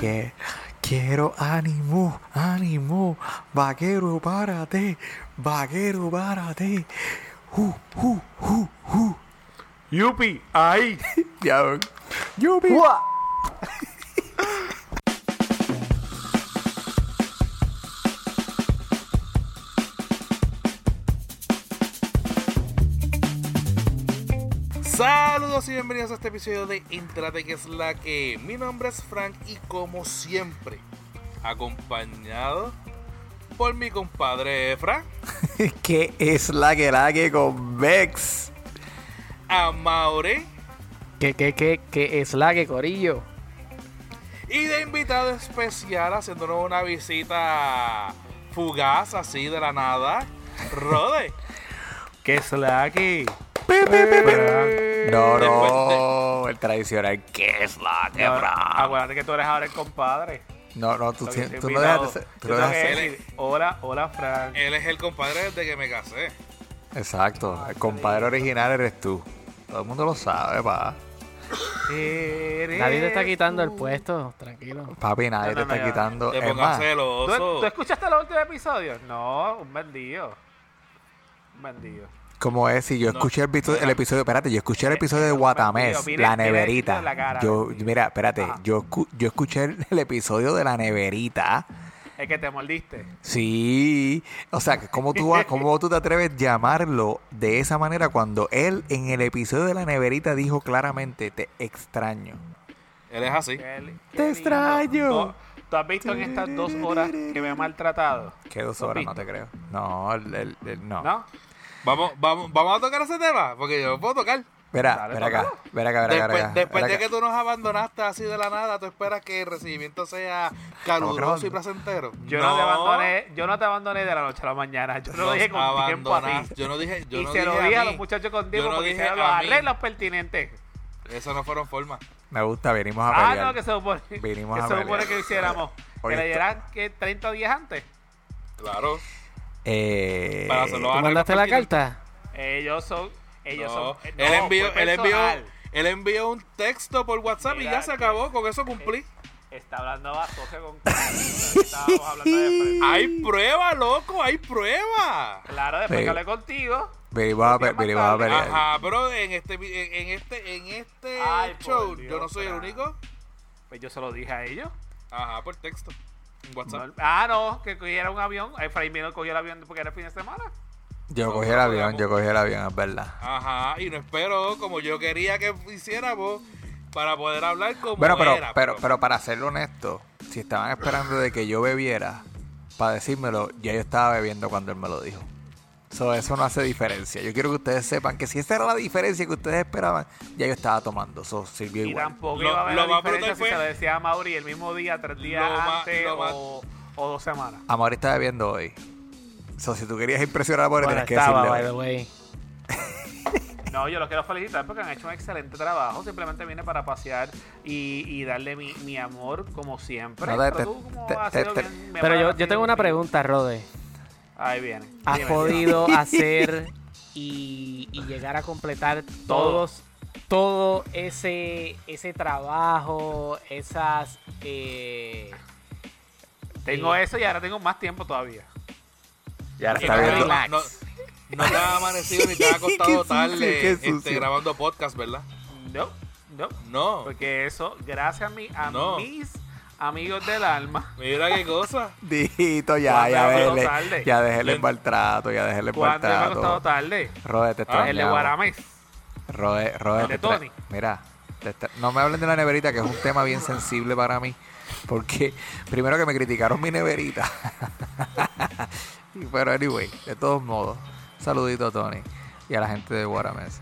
Que, quiero ánimo, ánimo. Vaquero, párate. Vaquero, párate. Uh, uh, uh, uh. Yupi, ahí. Ya, Yupi. Saludos y bienvenidos a este episodio de Entrate que es la que. Mi nombre es Frank y como siempre, acompañado por mi compadre Frank, ¿Qué es la que la que con Vex? a Maure ¿Qué, qué, qué, qué es la que corillo? y de invitado especial haciéndonos una visita fugaz así de la nada, Rode. ¿Qué es la que? No, Después no, el tradicional. ¿Qué es la que No, Frank? acuérdate que tú eres ahora el compadre. No, no, tú, que he no dejas de ser. tú no dejas de que ser- decir, Hola, hola, Frank. Él es el compadre desde que me casé. Exacto, el compadre original eres tú. Todo el mundo lo sabe, pa. Nadie te está quitando el puesto, tranquilo. Papi, nadie No, te no, no, está quitando. Te Es pongas más, ¿Tú, celoso. tú escuchaste los últimos episodios? No, un vendido. Un vendido. Como es, si yo No. escuché el episodio, el episodio, espérate, yo escuché el episodio de Guatamés, la neverita. en la cara, Yo, mira, espérate, Ajá. yo, escu- yo escuché el, el episodio de la neverita. Es que te mordiste. Sí, o sea, que ¿cómo tú, ¿cómo tú te atreves a llamarlo de esa manera cuando él en el episodio de la neverita dijo claramente, te extraño? Él es así. Qué- qué Te lindo. extraño. ¿Tú, tú has visto en estas dos horas que me he maltratado? ¿Qué dos ¿Lo has horas? No te creo. No, el- el- el- no. ¿No? Vamos, vamos, vamos a tocar ese tema, porque yo lo puedo tocar. Verá, verá acá, verá acá, verá acá, Después, después de que tú nos abandonaste así de la nada, tú esperas que el recibimiento sea caluroso y placentero. Yo no. te abandoné, yo no te abandoné de la noche a la mañana. Yo no lo dije con tiempo a ti. Yo no dije, yo y no se dije lo dije a, mí. los muchachos con tiempo no porque dije hicieron los a arreglos pertinentes. Esas no fueron formas. Me gusta, venimos a Ah, pelear. no, que se supone, Vinimos que a se pelear. supone que hiciéramos. Que le dieran que 30 días antes. Claro. Eh, ¿Tú mandaste la carta? Ellos son. Ellos No, son. él no, envió, fue él envió, personal. él envió un texto por WhatsApp y ya se acabó. Con eso Eh, cumplí. Está hablando a Socia con. Estábamos hablando de frente. Hay prueba, loco, hay prueba. Claro, después Sí. que hablé contigo. venimos a, pe- Días más venimos a pelear. Ajá, pero en este, en, en este, en este Ay, show, Dios, yo no soy el único. Pues yo se lo dije a ellos. Ajá, por texto. En WhatsApp. No, ah, no, que cogiera un avión. Efraín vino cogió el avión porque era fin de semana. Yo No, cogí el avión, yo cogí el avión, es verdad. Ajá, y no espero como yo quería que hiciéramos para poder hablar como Bueno, pero, era. pero, pero para serlo honesto, si estaban esperando de que yo bebiera para decírmelo, ya yo estaba bebiendo cuando él me lo dijo. So, eso no hace diferencia. Yo quiero que ustedes sepan que si esa era la diferencia que ustedes esperaban, ya yo estaba tomando. Eso sirvió Y igual. tampoco Lo- iba a haber lo la más diferencia si fue- se lo decía a Mauri el mismo día, tres días Lo antes o, o dos semanas. Amor está bebiendo hoy. So, si tú querías impresionar a Amor, Bueno, tienes que estaba, decirle. by the hoy. way. No, yo los quiero felicitar porque han hecho un excelente trabajo. Simplemente vine para pasear y, y darle mi, mi amor como siempre. No, te- Pero tú, como te- has te- sido te- bien- me Pero yo, yo tengo una pregunta, Rode. Ahí viene. ¿Has Dime. podido hacer y, y llegar a completar todos todo ese ese trabajo, esas eh, Tengo eh, eso y ahora tengo más tiempo todavía. Y ahora está no, viendo. no, te ha amanecido ni te ha acostado tarde este, grabando podcast, ¿verdad? No, no. No. Porque eso, gracias a, mi, a No. mis amigos del alma. Mira qué cosa. Dito, ya, ¿Cuándo ya déjele. tarde? Ya déjele el maltrato, ya déjele el ¿Cuándo me ha costado maltrato. tarde? Rode, te Ah. El de Guaramés. Rode, Rode, El de Tony. Mira, te no me hablen de la neverita, que es un tema bien sensible para mí. Porque primero que me criticaron mi neverita. Pero anyway, de todos modos, saludito a Tony y a la gente de Guaramés.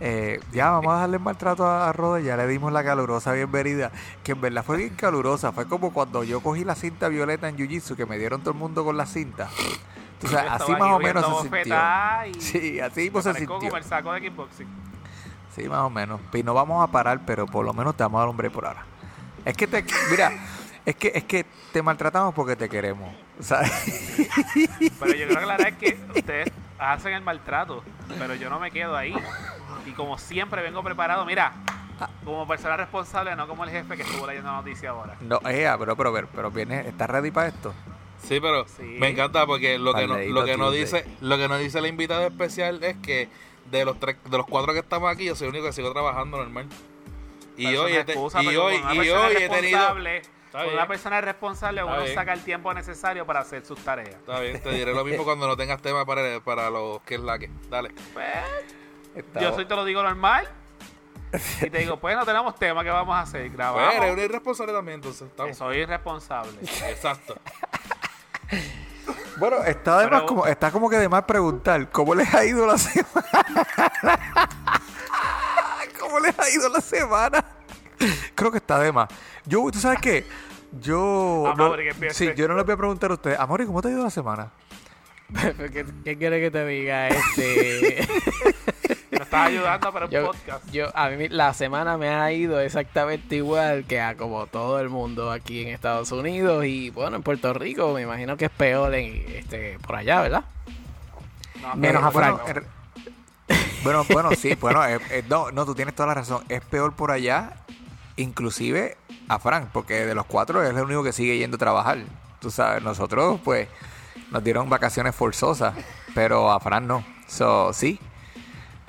Eh, ya vamos a darle maltrato a, a Rode, ya le dimos la calurosa bienvenida, que en verdad fue bien calurosa, fue como cuando yo cogí la cinta violeta en Jiu Jitsu, que me dieron todo el mundo con la cinta. Yo así más o menos se sintió. Sí, así mismo se sintió. como el saco de kickboxing. Sí, más o menos. Y no vamos a parar, pero por lo menos te vamos a dar un break por ahora. Es que te, mira, es que, es que te maltratamos porque te queremos. ¿Sabes? Pero yo quiero aclarar que ustedes hacen el maltrato, pero yo no me quedo ahí. Y como siempre vengo preparado, mira, como persona responsable, no como el jefe que estuvo leyendo la noticia ahora. No, eh, pero, pero, pero, pero viene, ¿estás ready para esto? Sí, pero Sí. me encanta porque lo que, no, lo que no dice lo que nos dice la invitada especial es que de los tres, de los cuatro que estamos aquí, yo soy el único que sigo trabajando normal. Y hoy, es excusa, y hoy, con una y hoy he tenido. Está Con bien. una persona responsable, Está uno bien. saca el tiempo necesario para hacer sus tareas. Está bien, te diré lo mismo cuando no tengas tema para, para los que es la que. Dale. Pues, yo soy te lo digo normal. Y te digo, pues no tenemos tema, ¿qué vamos a hacer? Pues Grabamos. eres un irresponsable también, entonces. Estamos. Soy irresponsable. Exacto. Bueno, está de Pero- más como, está como que de más preguntar, ¿cómo les ha ido la semana? ¿Cómo les ha ido la semana? Creo que está de más. Yo, ¿tú sabes qué? Yo. Vamos, no, Amaury, que sí, yo no les voy a preguntar a ustedes. Amori, ¿cómo te ha ido la semana? ¿Qué, qué quiere que te diga? Este, Me estás ayudando para el yo, podcast. yo- a mí la semana me ha ido exactamente igual que a como todo el mundo aquí en Estados Unidos y bueno, en Puerto Rico me imagino que es peor en, este, por allá, ¿verdad? No, menos Eh, a bueno, Frank. en- Bueno, bueno, sí, bueno, eh, eh, no, no, tú tienes toda la razón. Es peor por allá, inclusive a Frank, porque de los cuatro es el único que sigue yendo a trabajar. Tú sabes, nosotros pues nos dieron vacaciones forzosas, pero a Frank no. So, sí,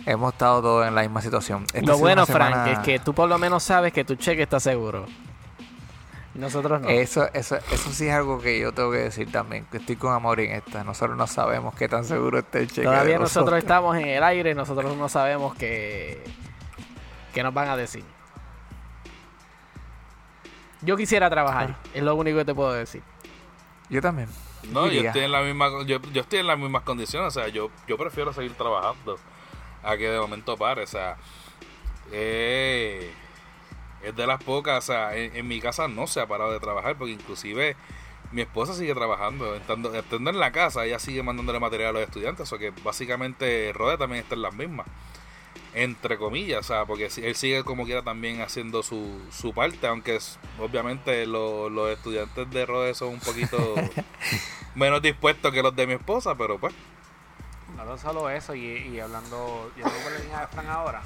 hemos estado todos en la misma situación. Esta Lo bueno, una Frank, semana- es que tú por lo menos sabes que tu cheque está seguro. Nosotros no. Eso, eso, eso sí es algo que yo tengo que decir también, que estoy con amor en esta. Nosotros no sabemos qué tan seguro está el cheque. Todavía de nosotros estamos en el aire, nosotros no sabemos qué, qué nos van a decir. Yo quisiera trabajar, es lo único que te puedo decir. Yo también. No, yo estoy en la misma, yo, yo estoy en las mismas condiciones, o sea, yo, yo prefiero seguir trabajando a que de momento pare, o sea, eh, es de las pocas, o sea, en, en mi casa no se ha parado de trabajar, porque inclusive mi esposa sigue trabajando, estando, estando en la casa, ella sigue mandándole material a los estudiantes, o que básicamente Rode también está en las mismas, entre comillas, o sea, porque si- él sigue como quiera también haciendo su, su parte, aunque es- obviamente lo- los estudiantes de Rode son un poquito menos dispuestos que los de mi esposa, pero pues, No tan solo eso, y, y hablando, yendo por la línea de Fran ahora,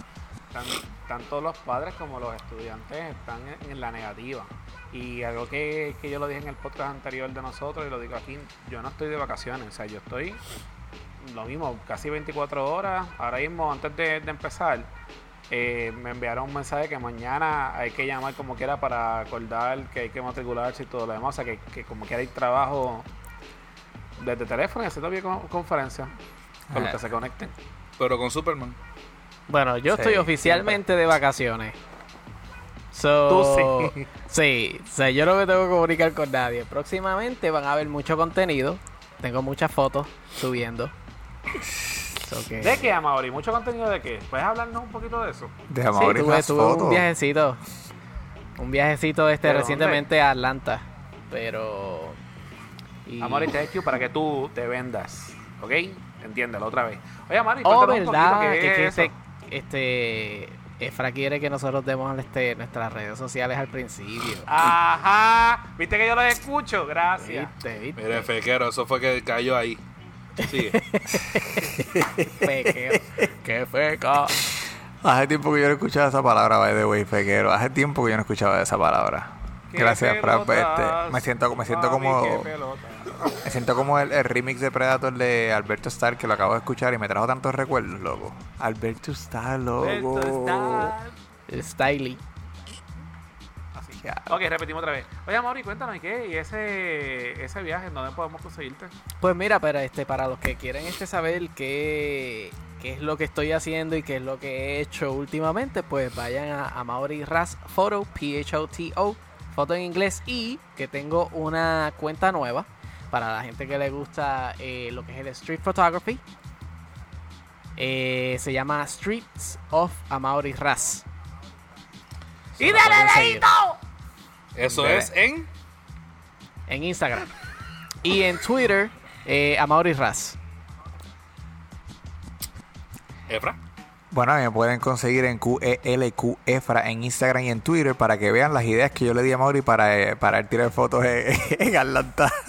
tan- tanto los padres como los estudiantes están en, en la negativa. Y algo que, que yo lo dije en el podcast anterior de nosotros y lo digo aquí, yo no estoy de vacaciones, o sea, yo estoy lo mismo, casi 24 horas. Ahora mismo, antes de, de empezar, eh, me enviaron un mensaje que mañana hay que llamar como quiera para acordar que hay que matricularse y todo lo demás. O sea, que, que como quiera hay trabajo desde teléfono y haciendo videoconferencia con los que se conecten. pero con Superman. Bueno, yo Sí, estoy oficialmente de vacaciones. So, Tú sí. Sí, o sea, yo no me tengo que comunicar con nadie. Próximamente van a ver mucho contenido. Tengo muchas fotos subiendo. ¿De qué, Amaury? ¿Mucho contenido de qué? ¿Puedes hablarnos un poquito de eso? De Sí, amor y tuve, tuve un viajecito. Un viajecito este ¿De recientemente a Atlanta. Pero. y- Amaury, te IQ para que tú te vendas. ¿Ok? Entiéndelo otra vez. Oye, Amaury, Oh, un verdad. poquito Que, que es este. Este. Efra quiere que nosotros demos este, nuestras redes sociales al principio. Ajá. ¿Viste que yo lo escucho? Gracias. ¿Viste? ¿Viste? Mire, fequero, eso fue que cayó ahí. Fequeo. ¡Qué feca! Hace tiempo que yo no escuchaba esa palabra, by the way, fequero. Hace tiempo que yo no escuchaba esa palabra. Gracias, Fran. pues, este, me siento, me siento mami, como, me siento como el, el remix de Predator de Alberto Starr que lo acabo de escuchar y me trajo tantos recuerdos, loco. Alberto Starr, loco. Esto está- Styly. Ya. Ok, repetimos otra vez. Oye, Mauri, cuéntanos, ¿y qué? ¿Y ese, ese viaje, dónde podemos conseguirte? Pues mira, pero este, para los que quieren este saber qué, qué es lo que estoy haciendo y qué es lo que he hecho últimamente, pues vayan a, a Mauri Ras Photo, P-H-O-T-O, foto en inglés, y que tengo una cuenta nueva para la gente que le gusta eh, lo que es el street photography. Eh, se llama Streets of Amaury Ras. ¡Y pueden seguir. Eso es en. En Instagram. Y en Twitter, eh, Amaury Ras. Efra. Bueno, me pueden conseguir en QELQ Efra en Instagram y en Twitter para que vean las ideas que yo le di a Mauri para, eh, para tirar fotos en, en Atlanta.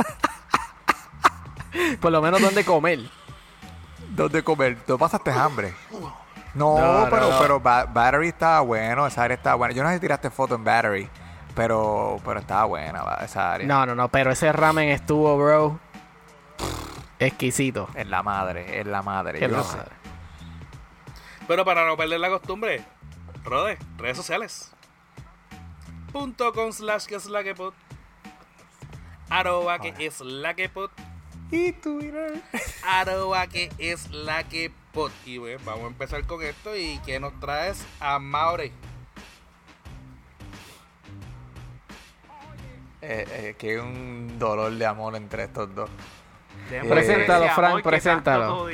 Por lo menos donde comer. ¿Dónde comer? ¿Tú pasaste hambre? No, No, no, pero, no. pero Ba- Battery estaba bueno, esa área estaba buena. Yo no sé si tiraste foto en Battery, pero, pero estaba buena va, esa área. No, no, no, pero ese ramen estuvo, bro, exquisito. Es la madre, es la madre. Que yo la sé. madre. Pero para no perder la costumbre, Rode, redes sociales. Punto com slash que es la que pod. Arroba que es la que pod. Y Twitter. Arroba que es la que pod. Y bueno, vamos a empezar con esto. ¿Y qué nos traes a Maure? Eh, eh, que hay un dolor de amor entre estos dos. Déjame Preséntalo, Frank, preséntalo.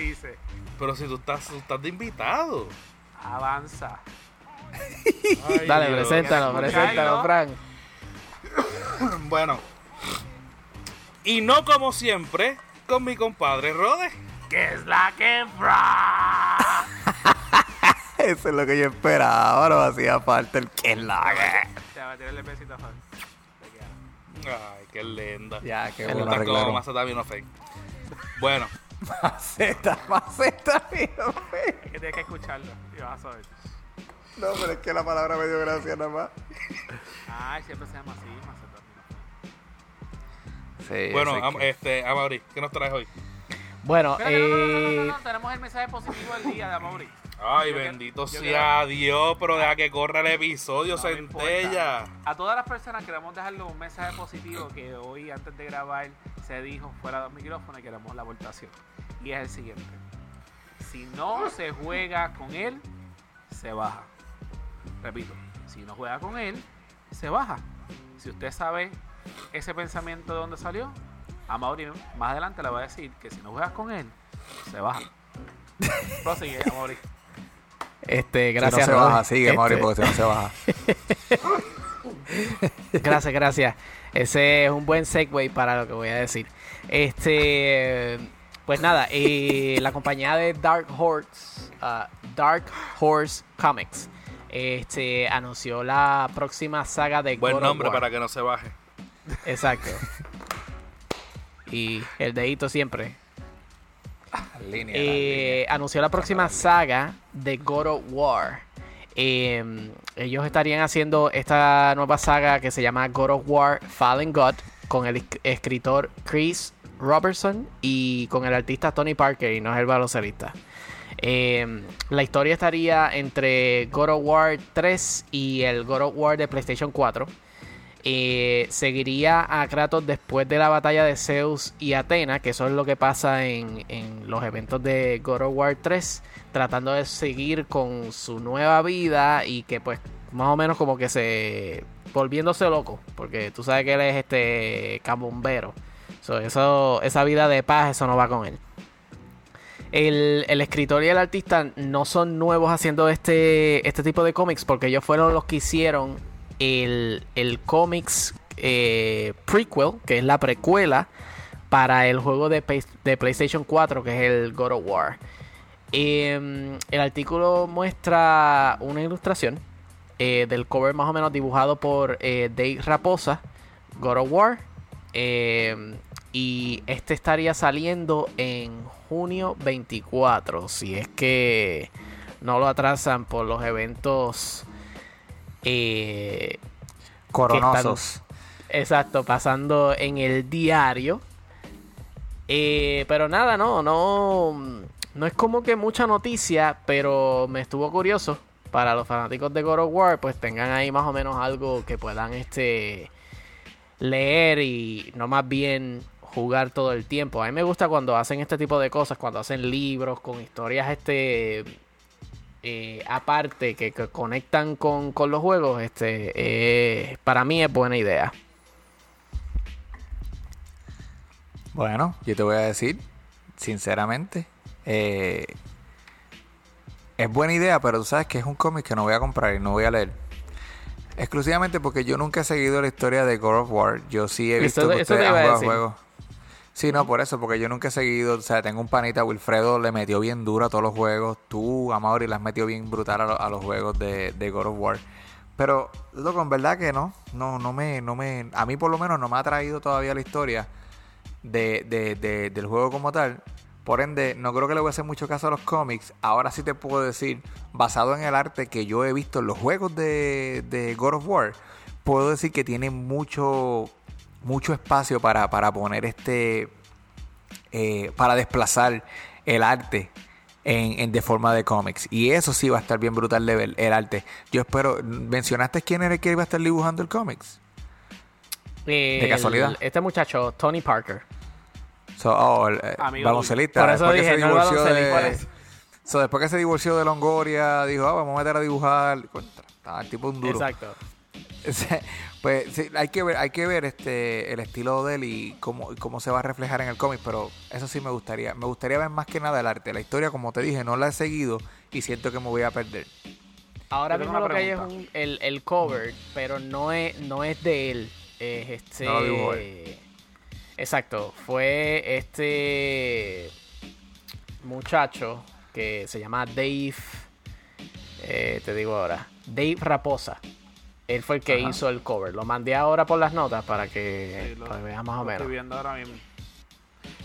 Pero si tú estás, tú estás de invitado. Avanza. Ay, Dale, Dios. preséntalo, ¿Quieres preséntalo? Frank. Bueno. Y no como siempre, con mi compadre Rode. Que es la que fra. Eso es lo que yo esperaba, no hacía falta el que es la que. Te va a tirarle besito a Juan. Ay, qué linda. Ya, qué bueno Estás como arreglaron. Macetaminofen. Bueno, Maceta, maceta, fe. Es que tienes que escucharlo y vas a saber. No, pero es que la palabra me dio gracia nada más. Ay, siempre se llama así, Macetaminofen. Sí, bueno, eso es am- que- este, Amaury, ¿qué nos traes hoy? Bueno, no, no, no, no, no, eh, no, tenemos el mensaje positivo del día de Amaury. Ay, bendito yo sea Dios, pero deja que corra el episodio, No centella. A todas las personas queremos dejarle un mensaje positivo que hoy antes de grabar se dijo fuera del micrófono y queremos la aportación. Y es el siguiente. Si no se juega con él, se baja. Repito, si no juega con él, se baja. Si usted sabe ese pensamiento de dónde salió, a Mauri más adelante le va a decir que si no juegas con él, se baja. Prosigue, Mauri. Este, Si no gracias. se baja, sigue, Este, Mauri, porque si no se baja. Gracias, gracias. Ese es un buen segue para lo que voy a decir. Este, pues nada, eh, la compañía de Dark Horse, ah, Dark Horse Comics, este, anunció la próxima saga de Buen God of nombre War. para que no se baje. Exacto. Y el dedito siempre. Línea, Eh, anunció la próxima saga de God of War. Eh, ellos estarían haciendo esta nueva saga que se llama God of War Fallen God con el esc- escritor Chris Robertson y con el artista Tony Parker y no es el baloncelista. Eh, la historia estaría entre God of War 3 y el God of War de PlayStation 4. Eh, seguiría a Kratos después de la batalla de Zeus y Atena, que eso es lo que pasa en, en los eventos de God of War 3, tratando de seguir con su nueva vida y que pues más o menos como que se volviéndose loco, porque tú sabes que él es este cabombero. So, eso, esa vida de paz, eso no va con él. El, el escritor y el artista no son nuevos haciendo este, este tipo de cómics porque ellos fueron los que hicieron el, el cómics eh, prequel, que es la precuela para el juego de, de PlayStation 4, que es el God of War. Em, el artículo muestra una ilustración eh, del cover más o menos dibujado por eh, Dave Raposa, God of War. Em, y este estaría saliendo en junio 24, si es que no lo atrasan por los eventos eh, Coronosos. Exacto, pasando en el diario. Eh, pero nada, no, no, no es como que mucha noticia, pero me estuvo curioso. Para los fanáticos de God of War, pues tengan ahí más o menos algo que puedan este leer y no más bien jugar todo el tiempo. A mí me gusta cuando hacen este tipo de cosas, cuando hacen libros con historias este eh, aparte que, que conectan con, con los juegos, este eh, para mí es buena idea. Bueno, yo te voy a decir, sinceramente, eh, es buena idea, pero tú sabes que es un cómic que no voy a comprar y no voy a leer. Exclusivamente porque yo nunca he seguido la historia de God of War. Yo sí he visto Eso- que ustedes han jugado juegos. Sí, no, por eso, porque yo nunca he seguido, o sea, tengo un panita, Wilfredo le metió bien duro a todos los juegos, tú, Amaury, le has metido bien brutal a, a los juegos de, God of War. Pero, loco, en verdad que no, no, no me, no me, a mí por lo menos no me ha traído todavía la historia de, de- de- del juego como tal, Por ende, no creo que le voy a hacer mucho caso a los cómics. Ahora sí te puedo decir, basado en el arte que yo he visto en los juegos de God of War, puedo decir que tiene mucho, mucho espacio para, para poner este, eh, para desplazar el arte en, en- de forma de cómics. Y eso sí va a estar bien brutal de ver, el arte. Yo espero, ¿mencionaste quién era el que iba a estar dibujando el cómics? El- casualidad? Este muchacho, Tony Parker. So, oh, el, eh, baloncelista. Por eso después que dije, se no de, so, después que se divorció de Longoria, dijo, ah, vamos a meter a dibujar. Contra, estaba el tipo un duro. Exacto. pues sí, hay que ver, hay que ver este el estilo de él y cómo, y cómo se va a reflejar en el cómic, pero eso sí me gustaría. Me gustaría ver más que nada el arte. La historia, como te dije, no la he seguido y siento que me voy a perder. Ahora mismo lo que hay es un- el, el cover, pero no es, no es de él. Es este. No lo dibujó él. Exacto. Fue este muchacho que se llama Dave. eh, te digo ahora. Dave Raposa. Él fue el que Ajá. hizo el cover. Lo mandé ahora por las notas para que, Sí, lo- para que veas más o menos. Estoy viendo ahora mismo.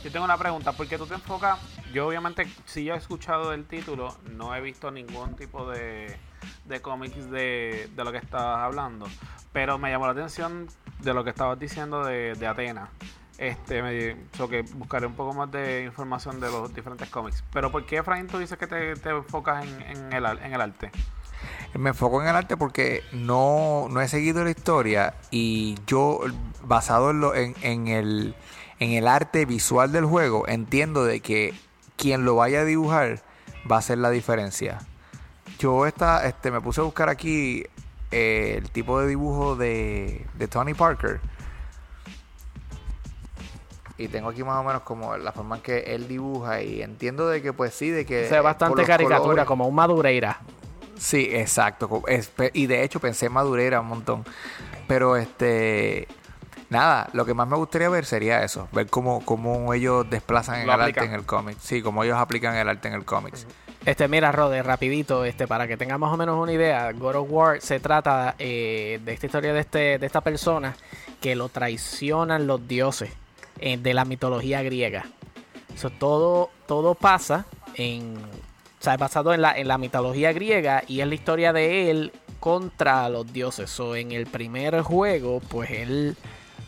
Yo tengo una pregunta, porque tú te enfocas, yo obviamente sí yo he escuchado el título, no he visto ningún tipo de, de cómics de, de lo que estabas hablando, pero me llamó la atención de lo que estabas diciendo de, de Atena. Este, me, so que buscaré un poco más de información de los diferentes cómics. Pero ¿por qué, Efraín, tú dices que te, te enfocas en, en el, en el arte? Me enfoco en el arte porque no, no he seguido la historia y yo, basado en, lo, en, en el, en el arte visual del juego, entiendo de que quien lo vaya a dibujar va a hacer la diferencia. Yo esta, este, me puse a buscar aquí eh, el tipo de dibujo de, de Tony Parker. Y tengo aquí más o menos como la forma en que él dibuja y entiendo de que pues sí, de que... Se ve eh, por bastante caricatura, colores- como un Madureira. Sí, exacto. y de hecho pensé en Madureira un montón. Pero este. Nada, lo que más me gustaría ver sería eso. Ver cómo, cómo ellos desplazan el aplican. arte en el cómic. Sí, cómo ellos aplican el arte en el cómic. Este, mira, Rode, rapidito, este, para que tengan más o menos una idea, God of War se trata eh, de esta historia de este, de esta persona que lo traicionan los dioses eh, de la mitología griega. So, todo, todo pasa en. O sea, es basado en la, en la mitología griega y es la historia de él contra los dioses. So, en el primer juego, pues él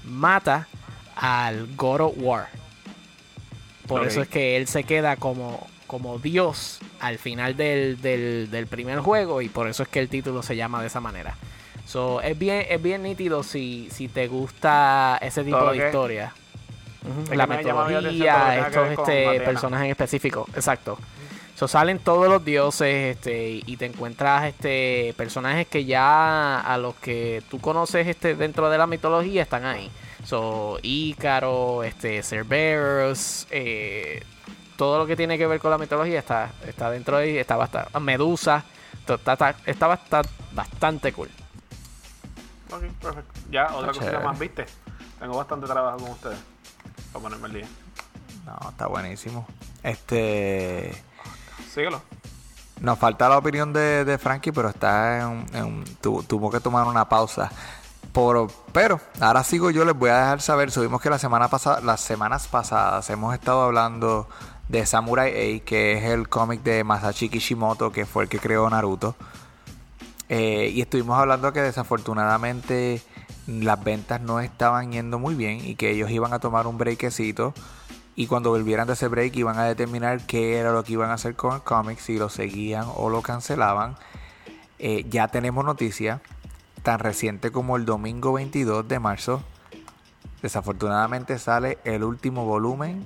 mata al God of War. Por eso es que él se queda como, como Dios al final del, del- del primer juego y por eso es que el título se llama de esa manera. So, es bien, es bien nítido si, si te gusta ese tipo Todo de historia. Ujú, que La metodología, estos este, personajes en específico, exacto. So, salen todos los dioses este, y- te encuentras este, personajes que ya a los que tú conoces este, dentro de la mitología están ahí. So, Ícaro, este, Cerberus, eh, todo lo que tiene que ver con la mitología está, está dentro de ahí, está bastante, Medusa, está, está, está basta- bastante cool. Ok, perfecto. Ya, otra cosita más, ¿viste? Tengo bastante trabajo con ustedes. Para ponerme al día. No, está buenísimo. Este. Síguelo. Nos falta la opinión de, de Frankie, pero está en, tu- tuvo que tomar una pausa. Por, pero ahora sigo yo, les voy a dejar saber. Subimos que la semana pasada, las semanas pasadas hemos estado hablando de Samurai A, que es el cómic de Masashi Kishimoto, que fue el que creó Naruto. Eh, y estuvimos hablando que desafortunadamente las ventas no estaban yendo muy bien y que ellos iban a tomar un breakcito y cuando volvieran de ese break iban a determinar qué era lo que iban a hacer con el cómic, si lo seguían o lo cancelaban. Eh, ya tenemos noticia tan reciente como el domingo 22 de marzo. Desafortunadamente sale el último volumen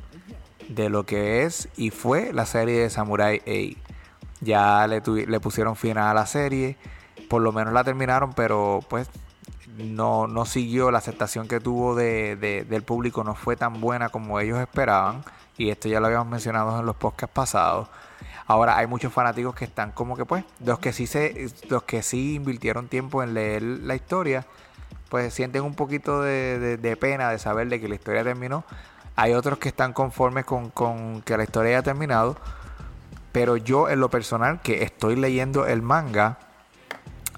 de lo que es y fue la serie de Samurai A. Ya le, le pusieron final a la serie, por lo menos la terminaron, pero pues no, no siguió la aceptación que tuvo de, de- del público, no fue tan buena como ellos esperaban. Y esto ya lo habíamos mencionado en los podcasts pasados. Ahora hay muchos fanáticos que están como que pues, los que sí se, los que sí invirtieron tiempo en leer la historia, pues sienten un poquito de, de- de pena de saber de que la historia terminó. Hay otros que están conformes con, con que la historia haya terminado. Pero yo en lo personal que estoy leyendo el manga,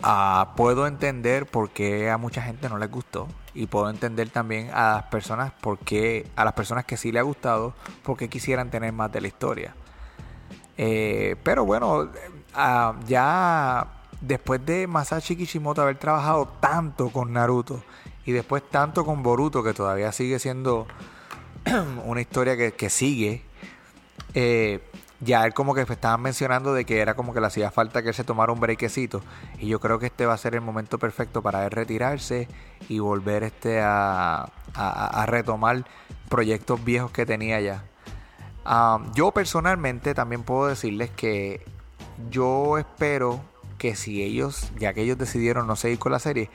ah, puedo entender por qué a mucha gente no les gustó. y puedo entender también a las personas por qué, a las personas que sí le ha gustado, porque quisieran tener más de la historia. Eh, pero bueno, ah, ya después de Masashi Kishimoto haber trabajado tanto con Naruto y después tanto con Boruto, que todavía sigue siendo una historia que, que sigue, eh, ya él como que estaban mencionando de que era como que le hacía falta que él se tomara un brequecito y yo creo que este va a ser el momento perfecto para él retirarse y volver este a, a- a retomar proyectos viejos que tenía ya. Um, yo personalmente también puedo decirles que yo espero que si ellos, ya que ellos decidieron no seguir con la serie,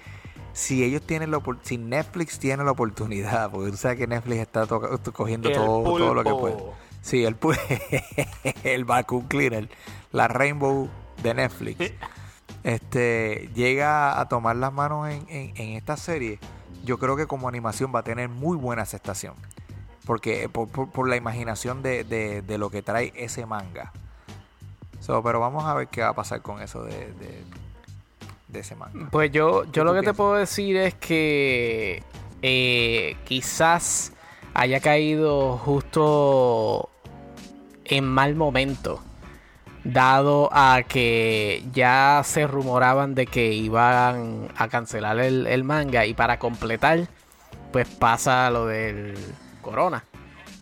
si ellos tienen la si Netflix tiene la oportunidad, porque tú sabes que Netflix está cogiendo todo, todo lo que puede. Sí, el, el vacuum cleaner, la Rainbow de Netflix, este llega a tomar las manos en, en- en esta serie, yo creo que como animación va a tener muy buena aceptación. Porque por, por- por la imaginación de, de- de lo que trae ese manga. So, pero vamos a ver qué va a pasar con eso de, de, de ese manga. Pues yo, yo ¿Qué lo que te puedo decir es que eh, quizás haya caído justo en mal momento, dado a que ya se rumoraban de que iban a cancelar el, el manga y para completar, pues pasa lo del corona.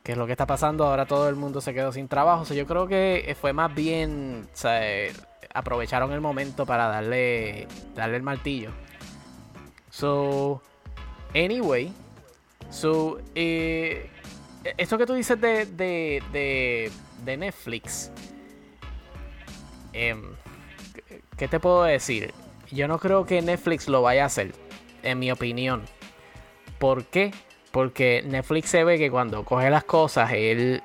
Que es lo que está pasando, ahora todo el mundo se quedó sin trabajo. O sea, yo creo que fue más bien, aprovecharon el momento para darle, darle el martillo. So, anyway, so, eh, esto que tú dices de, de, de, Netflix, em, ¿qué te puedo decir? Yo no creo que Netflix lo vaya a hacer, en mi opinión. ¿Por qué? Porque Netflix se ve que cuando coge las cosas, él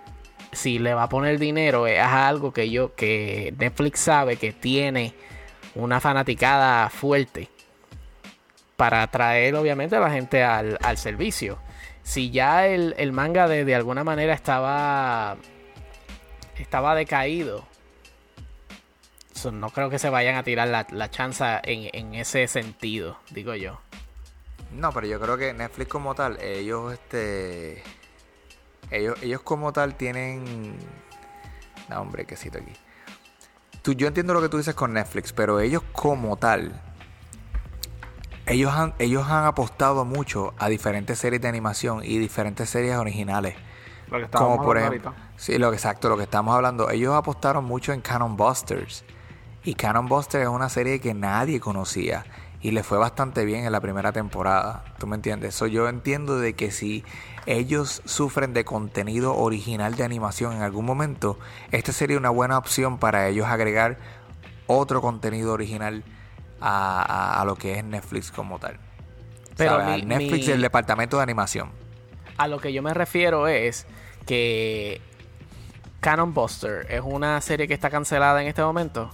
si le va a poner dinero es algo que yo que Netflix sabe que tiene una fanaticada fuerte para atraer obviamente a la gente al, al servicio. Si ya el, el manga de, de alguna manera estaba estaba decaído, no creo que se vayan a tirar la, la chanza en, en ese sentido, digo yo. No, pero yo creo que Netflix como tal, ellos este ellos, ellos como tal tienen no hombre, qué cito aquí. Tú, yo entiendo lo que tú dices con Netflix, pero ellos como tal ellos han, ellos han apostado mucho a diferentes series de animación y diferentes series originales. Lo que estábamos Como por hablando ejemplo, ahorita. sí, lo que exacto, lo que estamos hablando. Ellos apostaron mucho en Cannon Busters. Y Cannon Busters es una serie que nadie conocía. Y le fue bastante bien en la primera temporada. ¿Tú me entiendes? So, yo entiendo de que si ellos sufren de contenido original de animación en algún momento, esta sería una buena opción para ellos agregar otro contenido original a, a- a lo que es Netflix como tal. Pero mi- Al Netflix mi- el departamento de animación. A lo que yo me refiero es que Cannon Buster es una serie que está cancelada en este momento.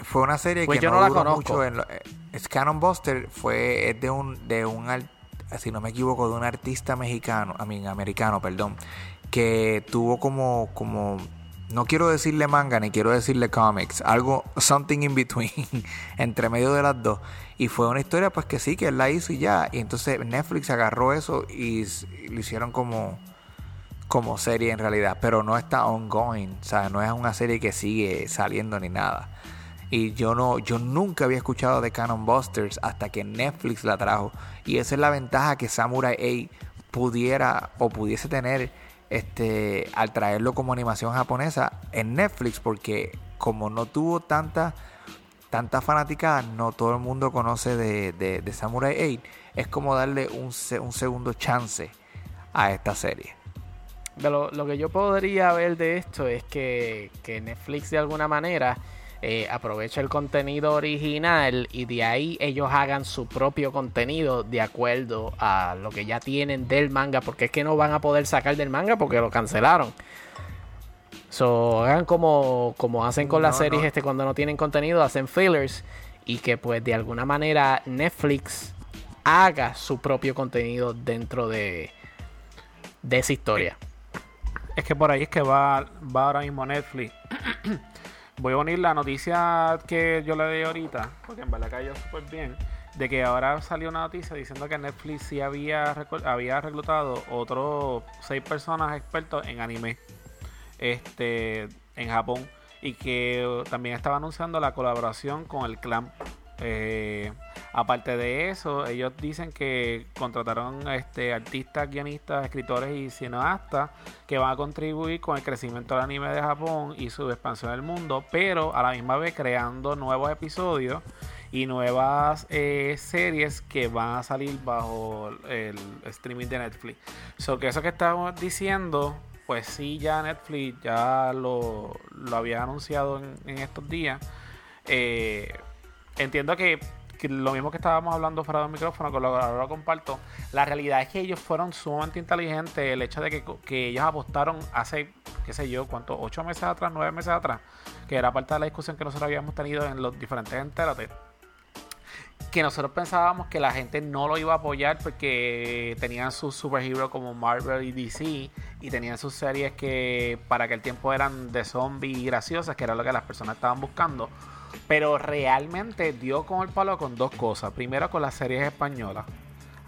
Fue una serie Pues que yo no, no la conozco. mucho. En lo- eh, es Cannon Buster fue es de un de un si no me equivoco de un artista mexicano, a mí americano, perdón, que tuvo como como no quiero decirle manga ni quiero decirle comics, algo something in between entre medio de las dos y fue una historia pues que sí que él la hizo y ya y entonces Netflix agarró eso y, lo hicieron como como serie en realidad, pero no está ongoing, o sea, no es una serie que sigue saliendo ni nada. Y yo no, yo nunca había escuchado de Cannon Busters hasta que Netflix la trajo. Y esa es la ventaja que Samurai 8 pudiera o pudiese tener este al traerlo como animación japonesa en Netflix, porque como no tuvo tanta tanta fanaticada, no todo el mundo conoce de, de, Samurai 8. Es como darle un, un segundo chance a esta serie. Lo, lo que yo podría ver de esto es que, que Netflix de alguna manera eh, aprovecha el contenido original y de ahí ellos hagan su propio contenido de acuerdo a lo que ya tienen del manga, porque es que no van a poder sacar del manga porque lo cancelaron. So, hagan como, como hacen con las series no. este cuando no tienen contenido, hacen fillers y que pues de alguna manera Netflix haga su propio contenido dentro de, de esa historia. Es que por ahí es que va, va ahora mismo Netflix. Voy a unir la noticia que yo le di ahorita, porque en verdad cayó súper bien. de que ahora salió una noticia diciendo que Netflix sí había, había reclutado otros seis personas expertos en anime este en Japón y que también estaba anunciando la colaboración con el clan eh, aparte de eso, ellos dicen que contrataron este, artistas, guionistas, escritores y cineastas que van a contribuir con el crecimiento del anime de Japón y su expansión del mundo, pero a la misma vez creando nuevos episodios y nuevas eh, series que van a salir bajo el streaming de Netflix. So que eso que estamos diciendo, pues sí, ya Netflix ya lo, lo había anunciado en, estos días. Eh, entiendo que, lo mismo que estábamos hablando fuera del micrófono, con lo que ahora lo comparto, la realidad es que ellos fueron sumamente inteligentes. El hecho de que, ellos apostaron hace, qué sé yo, cuánto, ocho meses atrás, nueve meses atrás, que era parte de la discusión que nosotros habíamos tenido en los diferentes enteros que nosotros pensábamos que la gente no lo iba a apoyar porque tenían sus superhéroes como Marvel y DC y tenían sus series que para aquel tiempo eran de zombies y graciosas, que era lo que las personas estaban buscando. Pero realmente dio con el palo con dos cosas. Primero con las series españolas.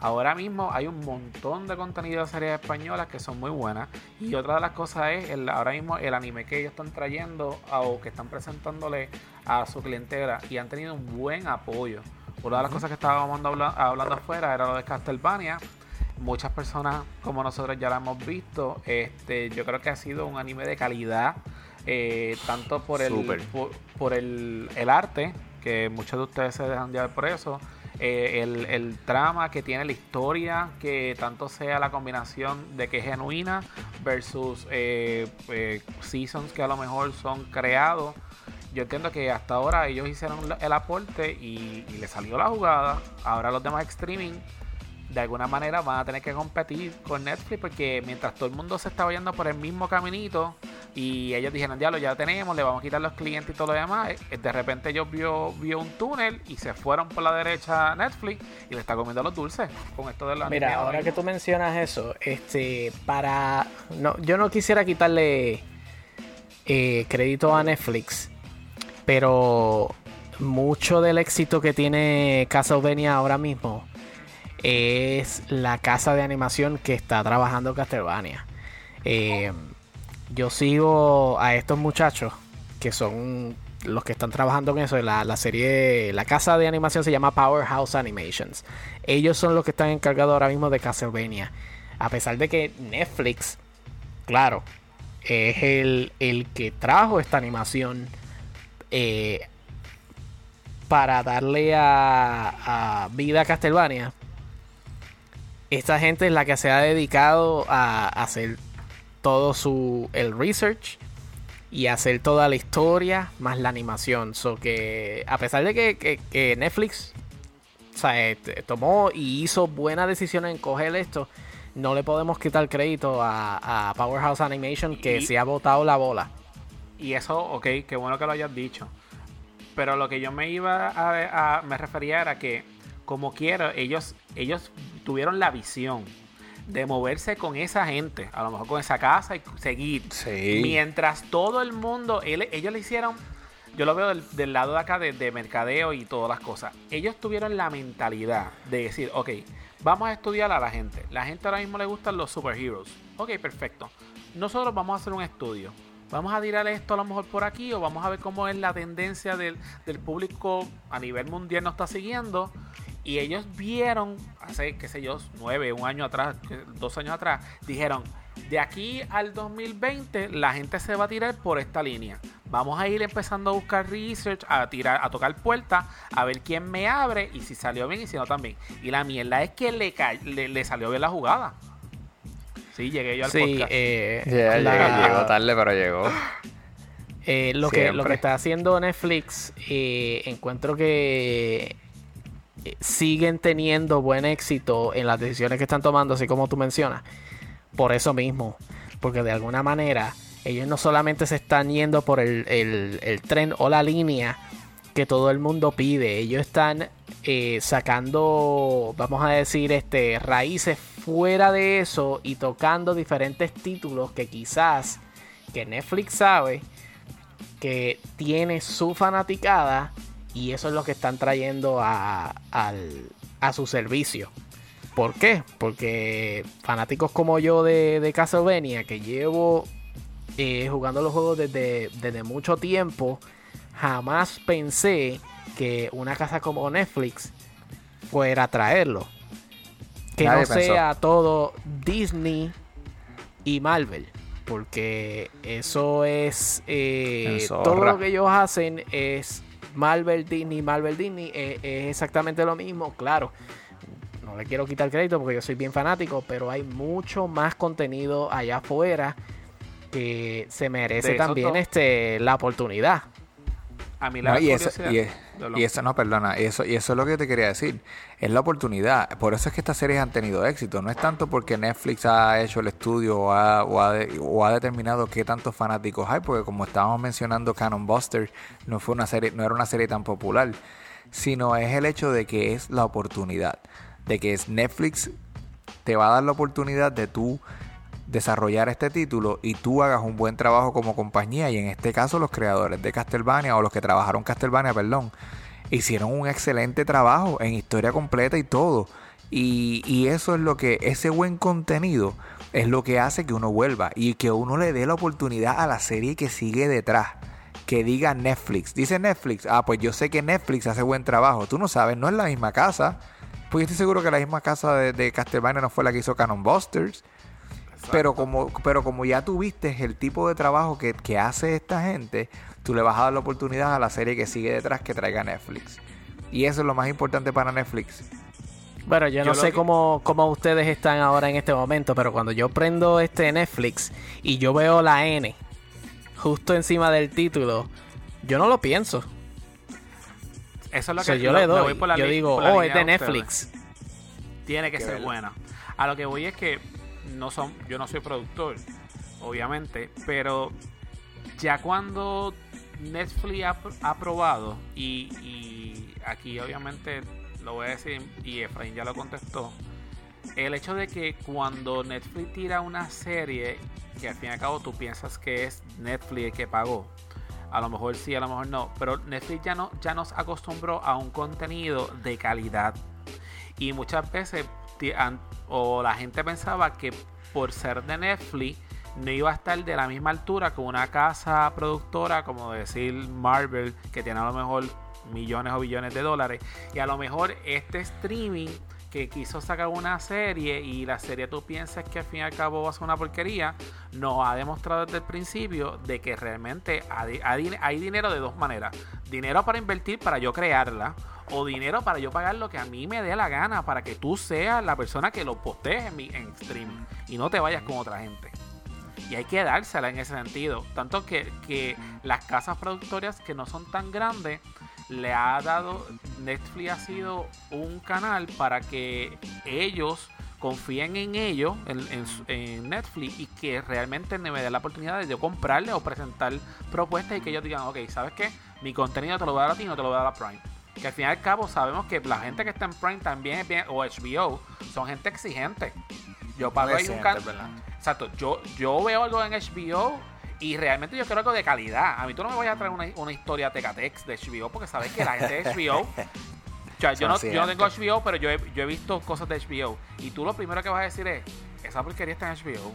Ahora mismo hay un montón de contenido de series españolas que son muy buenas. Y otra de las cosas es el, ahora mismo el anime que ellos están trayendo o que están presentándole a su clientela. Y han tenido un buen apoyo. Una de las cosas que estábamos hablando, afuera era lo de Castlevania. Muchas personas como nosotros ya la hemos visto. Este, yo creo que ha sido un anime de calidad eh, tanto por el por, el, arte, que muchos de ustedes se dejan llevar por eso, eh, el, el, trama que tiene la historia, que tanto sea la combinación de que es genuina versus eh, seasons que a lo mejor son creados. Yo entiendo que hasta ahora ellos hicieron el aporte y, y le salió la jugada. Ahora los demás streaming de alguna manera van a tener que competir con Netflix porque mientras todo el mundo se está yendo por el mismo caminito y ellos dijeron, ya lo ya tenemos, le vamos a quitar los clientes y todo lo demás, eh, de repente ellos vio, vio un túnel y se fueron por la derecha a Netflix y le está comiendo los dulces con esto de la Mira, ahora que tú mencionas eso, este, para, no, yo no quisiera quitarle eh, crédito a Netflix, pero mucho del éxito que tiene Castlevania ahora mismo es la casa de animación que está trabajando Castlevania. Eh, yo sigo a estos muchachos que son los que están trabajando en eso. La, la serie, la casa de animación se llama Powerhouse Animations. Ellos son los que están encargados ahora mismo de Castlevania. A pesar de que Netflix, claro, es el, el que trajo esta animación eh, para darle a, a vida a Castlevania esta gente es la que se ha dedicado a hacer todo su el research y hacer toda la historia más la animación. So que a pesar de que, Netflix este, tomó y hizo buena decisión en coger esto, no le podemos quitar crédito a, Powerhouse Animation que se ha botado la bola. Y eso, ok, qué bueno que lo hayas dicho. Pero lo que yo me iba a, me refería era que como quiera, ellos, ellos tuvieron la visión de moverse con esa gente, a lo mejor con esa casa y seguir. Mientras todo el mundo, ellos le hicieron, yo lo veo del, lado de acá de, mercadeo y todas las cosas. Ellos tuvieron la mentalidad de decir, ok, vamos a estudiar a la gente. La gente ahora mismo le gustan los superheroes. Ok, perfecto. Nosotros vamos a hacer un estudio. Vamos a tirar esto a lo mejor por aquí o vamos a ver cómo es la tendencia del, del público a nivel mundial nos está siguiendo y ellos vieron, hace, qué sé yo, nueve, un año atrás, dos años atrás, dijeron, de aquí al 2020 la gente se va a tirar por esta línea. Vamos a ir empezando a buscar research, a tirar, a tocar puertas, a ver quién me abre y si salió bien y si no también. Y la mierda es que le, le, salió bien la jugada. Sí, llegué yo al sí, podcast. Eh, llegó tarde, pero llegó. Eh, lo, que, lo que está haciendo Netflix, eh, encuentro que siguen teniendo buen éxito en las decisiones que están tomando, así como tú mencionas. Por eso mismo, porque de alguna manera ellos no solamente se están yendo por el, tren o la línea que todo el mundo pide, ellos están eh, sacando, vamos a decir, este, raíces fuera de eso y tocando diferentes títulos que quizás que Netflix sabe que tiene su fanaticada y eso es lo que están trayendo a, al- a su servicio. ¿Por qué? Porque fanáticos como yo de, de Castlevania, que llevo eh, jugando los juegos desde, desde mucho tiempo, jamás pensé que una casa como Netflix fuera a traerlo. Que Nadie no pensó. sea todo Disney y Marvel. Porque eso es. eh, todo lo que ellos hacen es Marvel, Disney, Marvel, Disney. eh, es exactamente lo mismo. Claro, no le quiero quitar crédito porque yo soy bien fanático. Pero hay mucho más contenido allá afuera que se merece también este, la oportunidad. A mí la No, y, eso, curiosidad- y, es- Perdón. Y eso no, perdona, eso, y eso es lo que te quería decir, es la oportunidad, por eso es que estas series han tenido éxito, no es tanto porque Netflix ha hecho el estudio o ha, o ha, o ha determinado qué tantos fanáticos hay, porque como estábamos mencionando Cannon Buster no fue una serie, no era una serie tan popular, sino es el hecho de que es la oportunidad, de que es Netflix te va a dar la oportunidad de tú desarrollar este título y tú hagas un buen trabajo como compañía y en este caso los creadores de Castlevania o los que trabajaron Castlevania, perdón, hicieron un excelente trabajo en historia completa y todo. Y, y eso es lo que, ese buen contenido es lo que hace que uno vuelva y que uno le dé la oportunidad a la serie que sigue detrás. Que diga Netflix. Dice Netflix, ah, pues yo sé que Netflix hace buen trabajo. Tú no sabes, no es la misma casa. Pues yo estoy seguro que la misma casa de, de Castlevania no fue la que hizo Canon Busters. Pero como, pero como ya tuviste el tipo de trabajo que, que hace esta gente, tú le vas a dar la oportunidad a la serie que sigue detrás que traiga Netflix. Y eso es lo más importante para Netflix. Bueno, yo, Yo no sé que- cómo, cómo ustedes están ahora en este momento, pero cuando yo prendo este Netflix y yo veo la N justo encima del título, yo no lo pienso. Eso es lo O sea, que yo le doy, voy por la yo digo, por la oh, es de ustedes. Netflix. Tiene que ser buena. A lo que voy es que no son, yo no soy productor, obviamente, pero ya cuando Netflix ha, probado y, aquí obviamente lo voy a decir y Efraín ya lo contestó, el hecho de que cuando Netflix tira una serie que al fin y al cabo tú piensas que es Netflix el que pagó, a lo mejor sí, a lo mejor no, pero Netflix ya no ya nos acostumbró a un contenido de calidad. Y muchas veces o la gente pensaba que por ser de Netflix no iba a estar de la misma altura que una casa productora como decir Marvel que tiene a lo mejor millones o billones de dólares y a lo mejor este streaming que quiso sacar una serie y la serie tú piensas que al fin y al cabo va a ser una porquería, nos ha demostrado desde el principio de que realmente hay, hay- dinero de dos maneras. Dinero para invertir para yo crearla o dinero para yo pagar lo que a mí me dé la gana para que tú seas la persona que lo postees en, mi, en streaming y no te vayas con otra gente. Y hay que dársela en ese sentido. Tanto que, que las casas productoras que no son tan grandes le ha dado, Netflix ha sido un canal para que ellos confíen en ellos, en, en Netflix, y que realmente me den la oportunidad de yo comprarle o presentar propuestas y que ellos digan, ok, ¿sabes qué? Mi contenido te lo voy a dar a ti, no te lo voy a dar a Prime. Que al fin y al cabo sabemos que la gente que está en Prime también es bien, o HBO, son gente exigente. Yo pago ahí un. Exacto, yo, yo veo algo en HBO y realmente yo quiero algo de calidad. A mí tú no me vayas a traer una, una historia Tecatex de HBO porque sabes que la gente de HBO. o sea, yo, no, yo no tengo. HBO, pero yo he, yo he visto cosas de HBO. Y tú lo primero que vas a decir es: esa porquería está en HBO.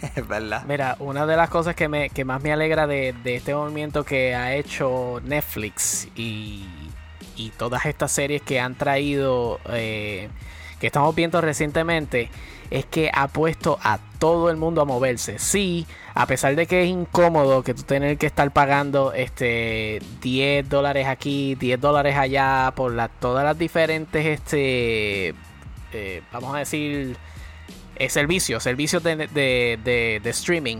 Es verdad. Mira, una de las cosas que, me, que más me alegra de, de este movimiento que ha hecho Netflix y, y todas estas series que han traído, eh, que estamos viendo recientemente, es que ha puesto a todo el mundo a moverse. Sí, a pesar de que es incómodo que tú tener que estar pagando este 10 dólares aquí, 10 dólares allá por la, todas las diferentes, este, eh, vamos a decir, eh, servicios, servicios de, de- de- de streaming.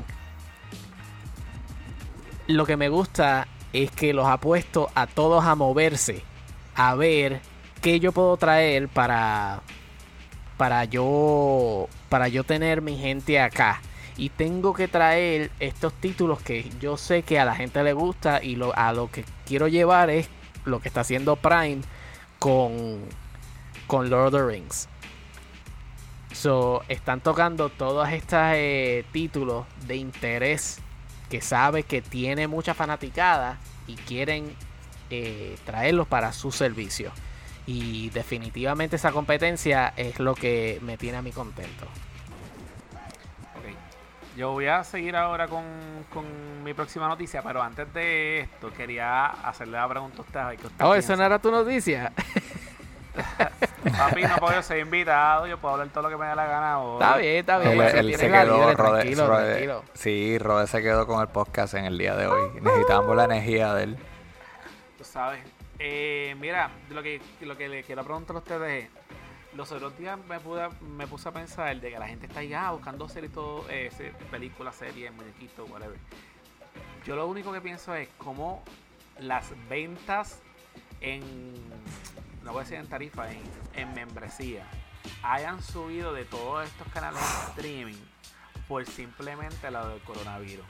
Lo que me gusta es que los ha puesto a todos a moverse, a ver qué yo puedo traer para para yo para yo tener mi gente acá y tengo que traer estos títulos que yo sé que a la gente le gusta y lo, a lo que quiero llevar es lo que está haciendo Prime con con Lord of the Rings. So, están tocando todos estos eh, títulos de interés que sabe que tiene mucha fanaticada y quieren eh, traerlos para su servicio. Y definitivamente esa competencia es lo que me tiene a mí contento. Ok. Yo voy a seguir ahora con, con mi próxima noticia, pero antes de esto quería hacerle la pregunta a usted. Oh, eso no era tu noticia. Papi, no puedo ser invitado, yo puedo hablar todo lo que me dé la gana. hoy. está bien, está bien. Él, se quedó, libre, Rode- tranquilo, Rode- tranquilo. sí, Rode se quedó con el podcast en el día de hoy. Necesitamos la energía de él. Tú sabes. Eh, mira, lo que, lo que le quiero preguntar a ustedes es, los otros días me, pude, me puse a pensar de que la gente está ya buscando series, todo, eh, películas, series, muñequitos, whatever. Yo lo único que pienso es cómo las ventas en, no voy a decir en tarifa, en, en membresía, hayan subido de todos estos canales de streaming por simplemente lo del coronavirus.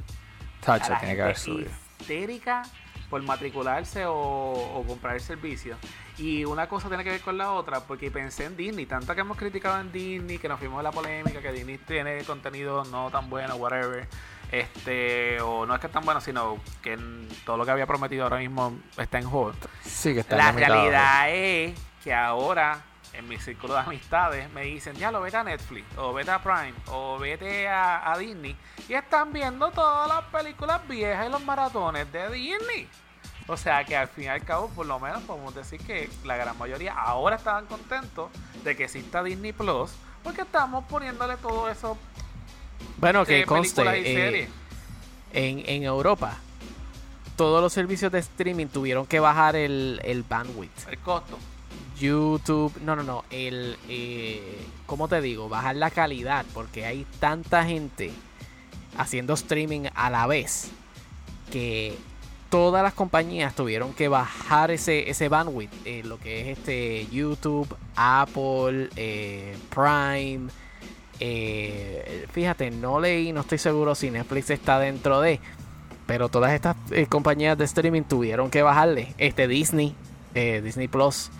Tacho, tiene que haber subido. histérica por matricularse o, o comprar el servicio. Y una cosa tiene que ver con la otra, porque pensé en Disney, tanto que hemos criticado en Disney, que nos fuimos a la polémica, que Disney tiene contenido no tan bueno, whatever. Este, o no es que es tan bueno, sino que en- todo lo que había prometido ahora mismo está en hold. Sí, que está La limitado. realidad es que ahora en mi círculo de amistades me dicen, ya lo vete a Netflix, o vete a Prime, o vete a, a Disney. Y están viendo todas las películas viejas y los maratones de Disney. O sea que al fin y al cabo, por lo menos podemos decir que la gran mayoría ahora estaban contentos de que exista Disney Plus, porque estamos poniéndole todo eso Bueno, que conste, eh, en, en Europa, todos los servicios de streaming tuvieron que bajar el, el bandwidth. El costo. YouTube, no, no, no, el, eh, ¿cómo te digo? Bajar la calidad, porque hay tanta gente haciendo streaming a la vez que todas las compañías tuvieron que bajar ese, ese bandwidth, eh, lo que es este YouTube, Apple, eh, Prime. Eh, fíjate, no leí, no estoy seguro si Netflix está dentro de, pero todas estas eh, compañías de streaming tuvieron que bajarle, este Disney, eh, Disney Plus,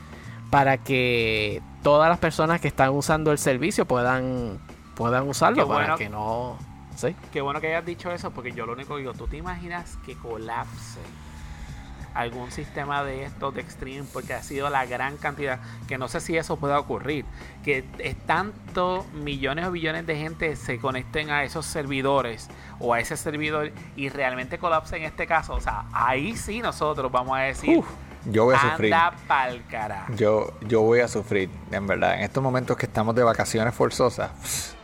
para que todas las personas que están usando el servicio puedan puedan usarlo Qué para bueno. que no ¿sí? Qué bueno que hayas dicho eso, porque yo lo único que digo, ¿tú te imaginas que colapse algún sistema de estos de streaming? Porque ha sido la gran cantidad, que no sé si eso pueda ocurrir, que es tanto millones o billones de gente se conecten a esos servidores o a ese servidor y realmente colapse en este caso. O sea, ahí sí nosotros vamos a decir, Uf, yo voy a sufrir. anda pa'l carajo. Yo, yo voy a sufrir, en verdad. En estos momentos que estamos de vacaciones forzosas,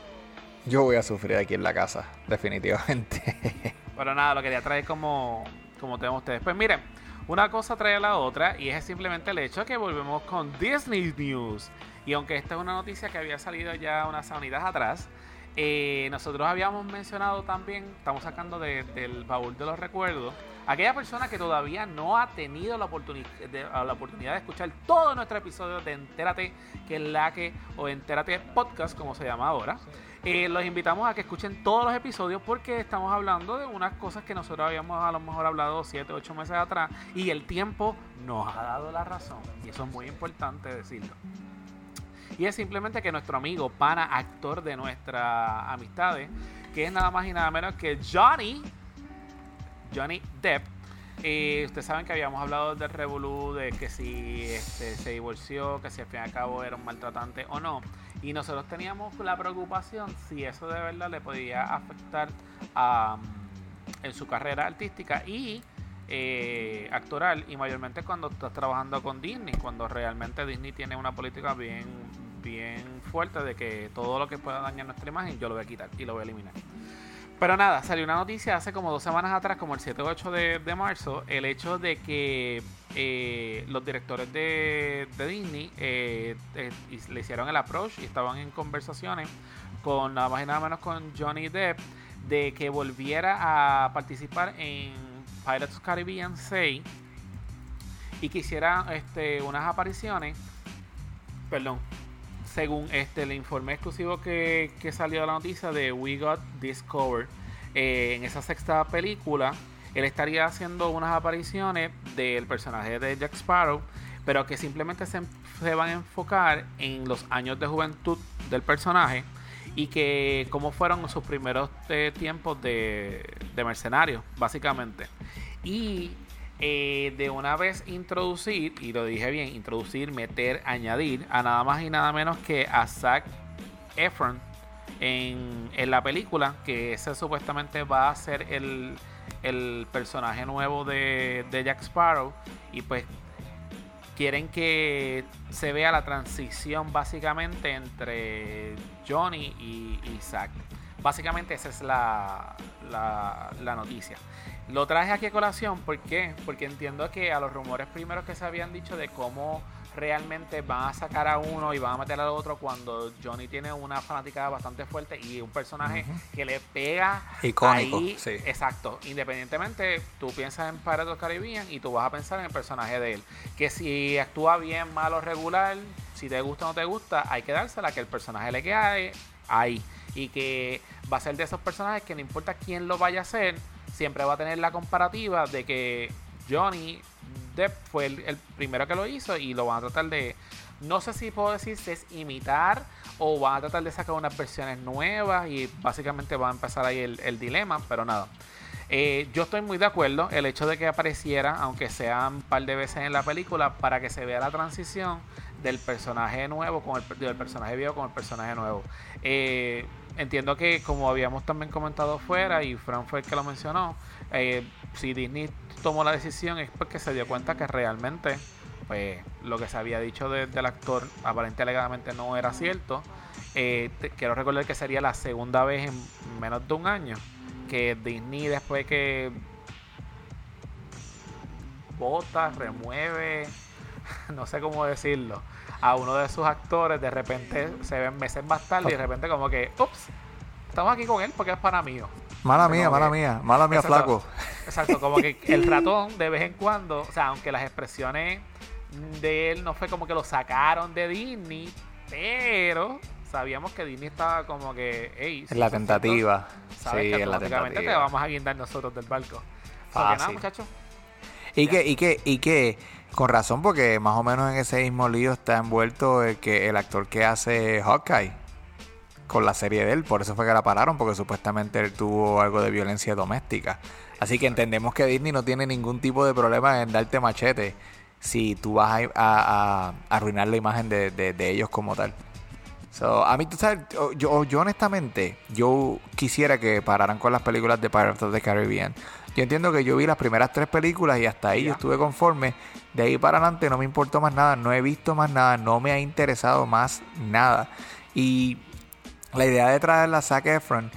yo voy a sufrir aquí en la casa, definitivamente. Pero nada, lo quería traer como, como tenemos ustedes. Pues miren, una cosa trae a la otra y es simplemente el hecho de que volvemos con Disney News. Y aunque esta es una noticia que había salido ya unas unidades atrás, eh, nosotros habíamos mencionado también, estamos sacando de- del baúl de los recuerdos, aquella persona que todavía no ha tenido la, de, la oportunidad de escuchar todo nuestro episodio de Entérate, que es la que, o Entérate Podcast, como se llama ahora. Eh, los invitamos a que escuchen todos los episodios porque estamos hablando de unas cosas que nosotros habíamos a lo mejor hablado 7, 8 meses atrás y el tiempo nos ha dado la razón. Y eso es muy importante decirlo. Y es simplemente que nuestro amigo, pana, actor de nuestras amistades, que es nada más y nada menos que Johnny, Johnny Depp. Eh, ustedes saben que habíamos hablado del Revolú, de que si este, se divorció, que si al fin y al cabo era un maltratante o no. Y nosotros teníamos la preocupación si eso de verdad le podía afectar a, en su carrera artística y eh, actoral. Y mayormente cuando estás trabajando con Disney, cuando realmente Disney tiene una política bien, bien fuerte de que todo lo que pueda dañar nuestra imagen yo lo voy a quitar y lo voy a eliminar. Pero nada, salió una noticia hace como dos semanas atrás, como el 7 o 8 de, de marzo, el hecho de que eh, los directores de, de Disney eh, eh, le hicieron el approach y estaban en conversaciones con nada más y nada menos con Johnny Depp de que volviera a participar en Pirates Caribbean 6 y que hiciera este, unas apariciones, perdón, según este el informe exclusivo que, que salió de la noticia de We Got Discovered, eh, en esa sexta película, él estaría haciendo unas apariciones del personaje de Jack Sparrow, pero que simplemente se, se van a enfocar en los años de juventud del personaje y que cómo fueron sus primeros eh, tiempos de, de mercenario, básicamente. Y eh, de una vez introducir, y lo dije bien, introducir, meter, añadir a nada más y nada menos que a Zac Efron en, en la película, que ese supuestamente va a ser el, el personaje nuevo de, de Jack Sparrow. Y pues quieren que se vea la transición básicamente entre Johnny y, y Zack. Básicamente esa es la, la, la noticia. Lo traje aquí a colación, ¿por qué? Porque entiendo que a los rumores primeros que se habían dicho de cómo realmente van a sacar a uno y van a meter al otro cuando Johnny tiene una fanática bastante fuerte y un personaje que le pega Icónico, ahí, sí. exacto independientemente tú piensas en Pirates of Caribbean y tú vas a pensar en el personaje de él que si actúa bien mal o regular si te gusta o no te gusta hay que dársela que el personaje le quede ahí y que va a ser de esos personajes que no importa quién lo vaya a hacer siempre va a tener la comparativa de que Johnny Depp fue el, primero que lo hizo y lo van a tratar de. No sé si puedo decir si es imitar o van a tratar de sacar unas versiones nuevas y básicamente va a empezar ahí el, el dilema, pero nada. Eh, yo estoy muy de acuerdo el hecho de que apareciera, aunque sea un par de veces en la película, para que se vea la transición del personaje nuevo con el del personaje viejo con el personaje nuevo. Eh, entiendo que como habíamos también comentado fuera y Fran fue el que lo mencionó, eh, si Disney tomó la decisión es porque se dio cuenta que realmente pues lo que se había dicho de- del actor aparentemente alegadamente no era cierto. Eh, quiero recordar que sería la segunda vez en menos de un año que Disney después que vota, remueve, no sé cómo decirlo, a uno de sus actores, de repente se ven meses más tarde y de repente como que, ups, estamos aquí con él porque es para mío. Mala mía, mala que- mía, mala mía, Exacto. flaco. Exacto, como que el ratón de vez en cuando, o sea, aunque las expresiones de él no fue como que lo sacaron de Disney, pero sabíamos que Disney estaba como que, hey, En la tentativa. sabes Sí, que en la automáticamente te tentativa. vamos a guindar nosotros del barco. So que nada, Fácil. muchachos. Y que, y que, y que, con razón, porque más o menos en ese mismo lío está envuelto el que el actor que hace Hawkeye con la serie de él, por eso fue que la pararon, porque supuestamente él tuvo algo de violencia doméstica. Así que entendemos que Disney no tiene ningún tipo de problema en darte machete si tú vas a, arruinar la imagen de, ellos como tal. So, a mí, tú sabes, yo, yo, yo honestamente, yo quisiera que pararan con las películas de Pirates of the Caribbean. Yo entiendo que yo vi las primeras tres películas y hasta ahí yo estuve conforme. De ahí para adelante no me importó más nada, no he visto más nada, no me ha interesado más nada. Y la idea de traer a Zac Efron,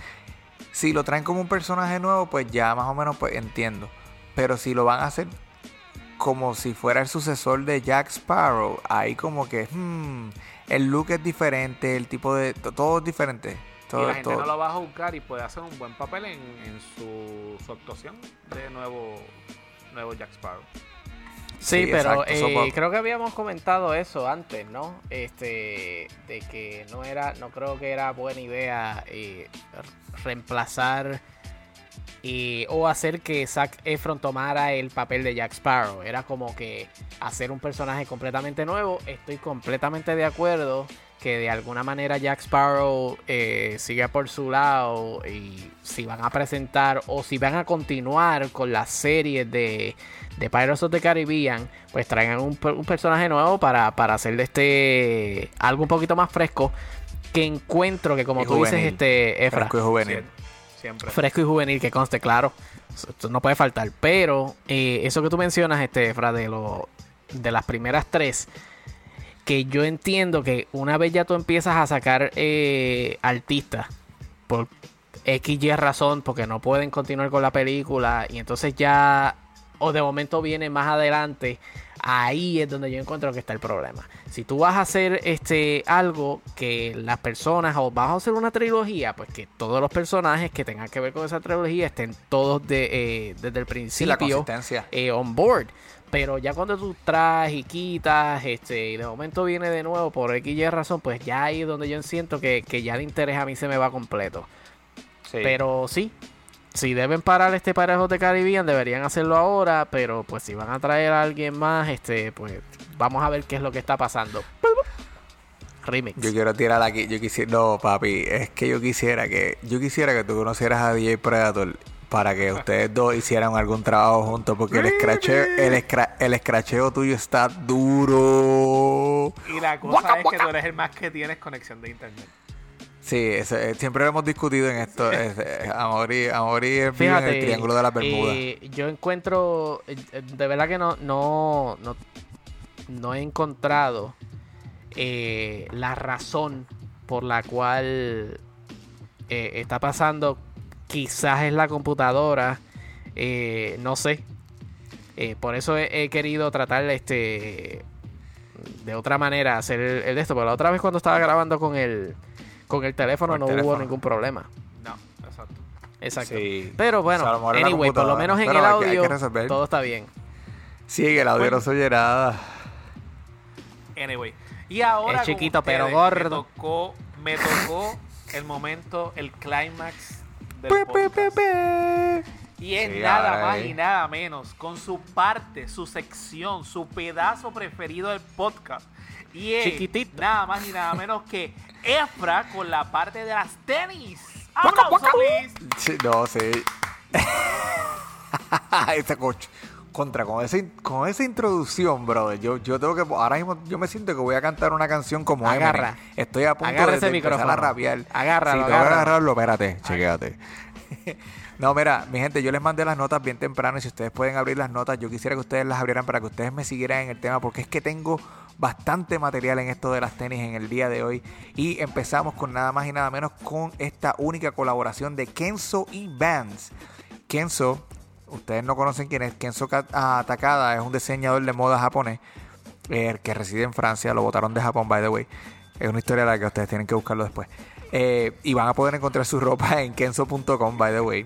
si lo traen como un personaje nuevo, pues ya más o menos pues entiendo. Pero si lo van a hacer como si fuera el sucesor de Jack Sparrow, ahí como que hmm, el look es diferente, el tipo de... to- Todo es diferente. Todo, y la gente todo. no lo va a juzgar y puede hacer un buen papel en, en su, su actuación de nuevo, nuevo Jack Sparrow. Sí, Sí, pero eh, creo que habíamos comentado eso antes, ¿no? Este, de que no era, no creo que era buena idea eh, re- reemplazar y, o hacer que Zac Efron tomara el papel de Jack Sparrow. Era como que hacer un personaje completamente nuevo. Estoy completamente de acuerdo que de alguna manera Jack Sparrow eh, siga por su lado y si van a presentar o si van a continuar con la serie de, de Pirates of the Caribbean, pues traigan un, per- un personaje nuevo para, para hacer de este algo un poquito más fresco que encuentro que como Y tú dices este Efra, Fresco y juvenil. Siempre. fresco y juvenil que conste claro esto no puede faltar pero eh, eso que tú mencionas este Efra de lo de las primeras tres que yo entiendo que una vez ya tú empiezas a sacar eh, artistas por X y razón porque no pueden continuar con la película y entonces ya o de momento viene más adelante ahí es donde yo encuentro que está el problema si tú vas a hacer este algo que las personas o vas a hacer una trilogía pues que todos los personajes que tengan que ver con esa trilogía estén todos de, eh, desde el Sí, la principio consistencia. eh, on board. Pero ya cuando tú traes y quitas, este, y de momento viene de nuevo por X y razón, pues ya ahí es donde yo siento que, que ya el interés a mí se me va completo. Sí. Pero sí, si deben parar este parejo de Caribbean, deberían hacerlo ahora. Pero pues si van a traer a alguien más, este, pues vamos a ver qué es lo que está pasando. Remix. Yo quiero tirar aquí, yo quisiera, no papi, es que yo quisiera que, yo quisiera que tú conocieras a DJ Predator para que ustedes dos hicieran algún trabajo juntos porque el escracheo, el, escra- el escracheo tuyo está duro. Y la cosa es que tú eres el más que tienes conexión de internet. Sí, eh, siempre lo hemos discutido en esto. es- eh, Amaury, Amaury vive en Fíjate, el Triángulo de las Bermudas. eh, yo encuentro, eh, de verdad que no, no, no, no he encontrado eh, la razón por la cual eh, está pasando. Quizás es la computadora, eh, no sé. Eh, por eso he, he querido tratar este de otra manera hacer el, el de esto. Pero la otra vez cuando estaba grabando con el con el teléfono Con el no hubo ningún problema. No, exacto. Exacto. Sí. Pero bueno, O sea, anyway, por lo menos en Pero el hay que- hay audio todo está bien. Sí, que el audio Bueno. no se oye nada. Anyway. Y ahora. Es chiquito, pero gordo. Me tocó, me tocó el momento, el clímax del podcast. Y es Sí, nada más y nada menos con su parte, su sección, su pedazo preferido del podcast. Y es Chiquitito. nada más y nada menos que Efra con la parte de las tenis. No, sí. Ese coche. Contra, con con esa introducción, brother, yo, yo tengo que, ahora mismo yo me siento que voy a cantar una canción como Eminem. Agarra. Estoy a punto Agarra de, ese de empezar a rapear. Agárralo, Sí, tengo que agárralo. agarrarlo, espérate, chequéate. No, mira, mi gente, yo les mandé las notas bien temprano y si ustedes pueden abrir las notas, yo quisiera que ustedes las abrieran para que ustedes me siguieran en el tema porque es que tengo bastante material en esto de las tenis en el día de hoy y empezamos con nada más y nada menos con esta única colaboración de Kenzo y Vans. Kenzo, ustedes no conocen quién es, Kenzo ah, Takada es un diseñador de moda japonés que reside en Francia, lo botaron de Japón, by the way. Es una historia larga que ustedes tienen que buscarlo después. Eh, y van a poder encontrar su ropa en kenzo.com, by the way.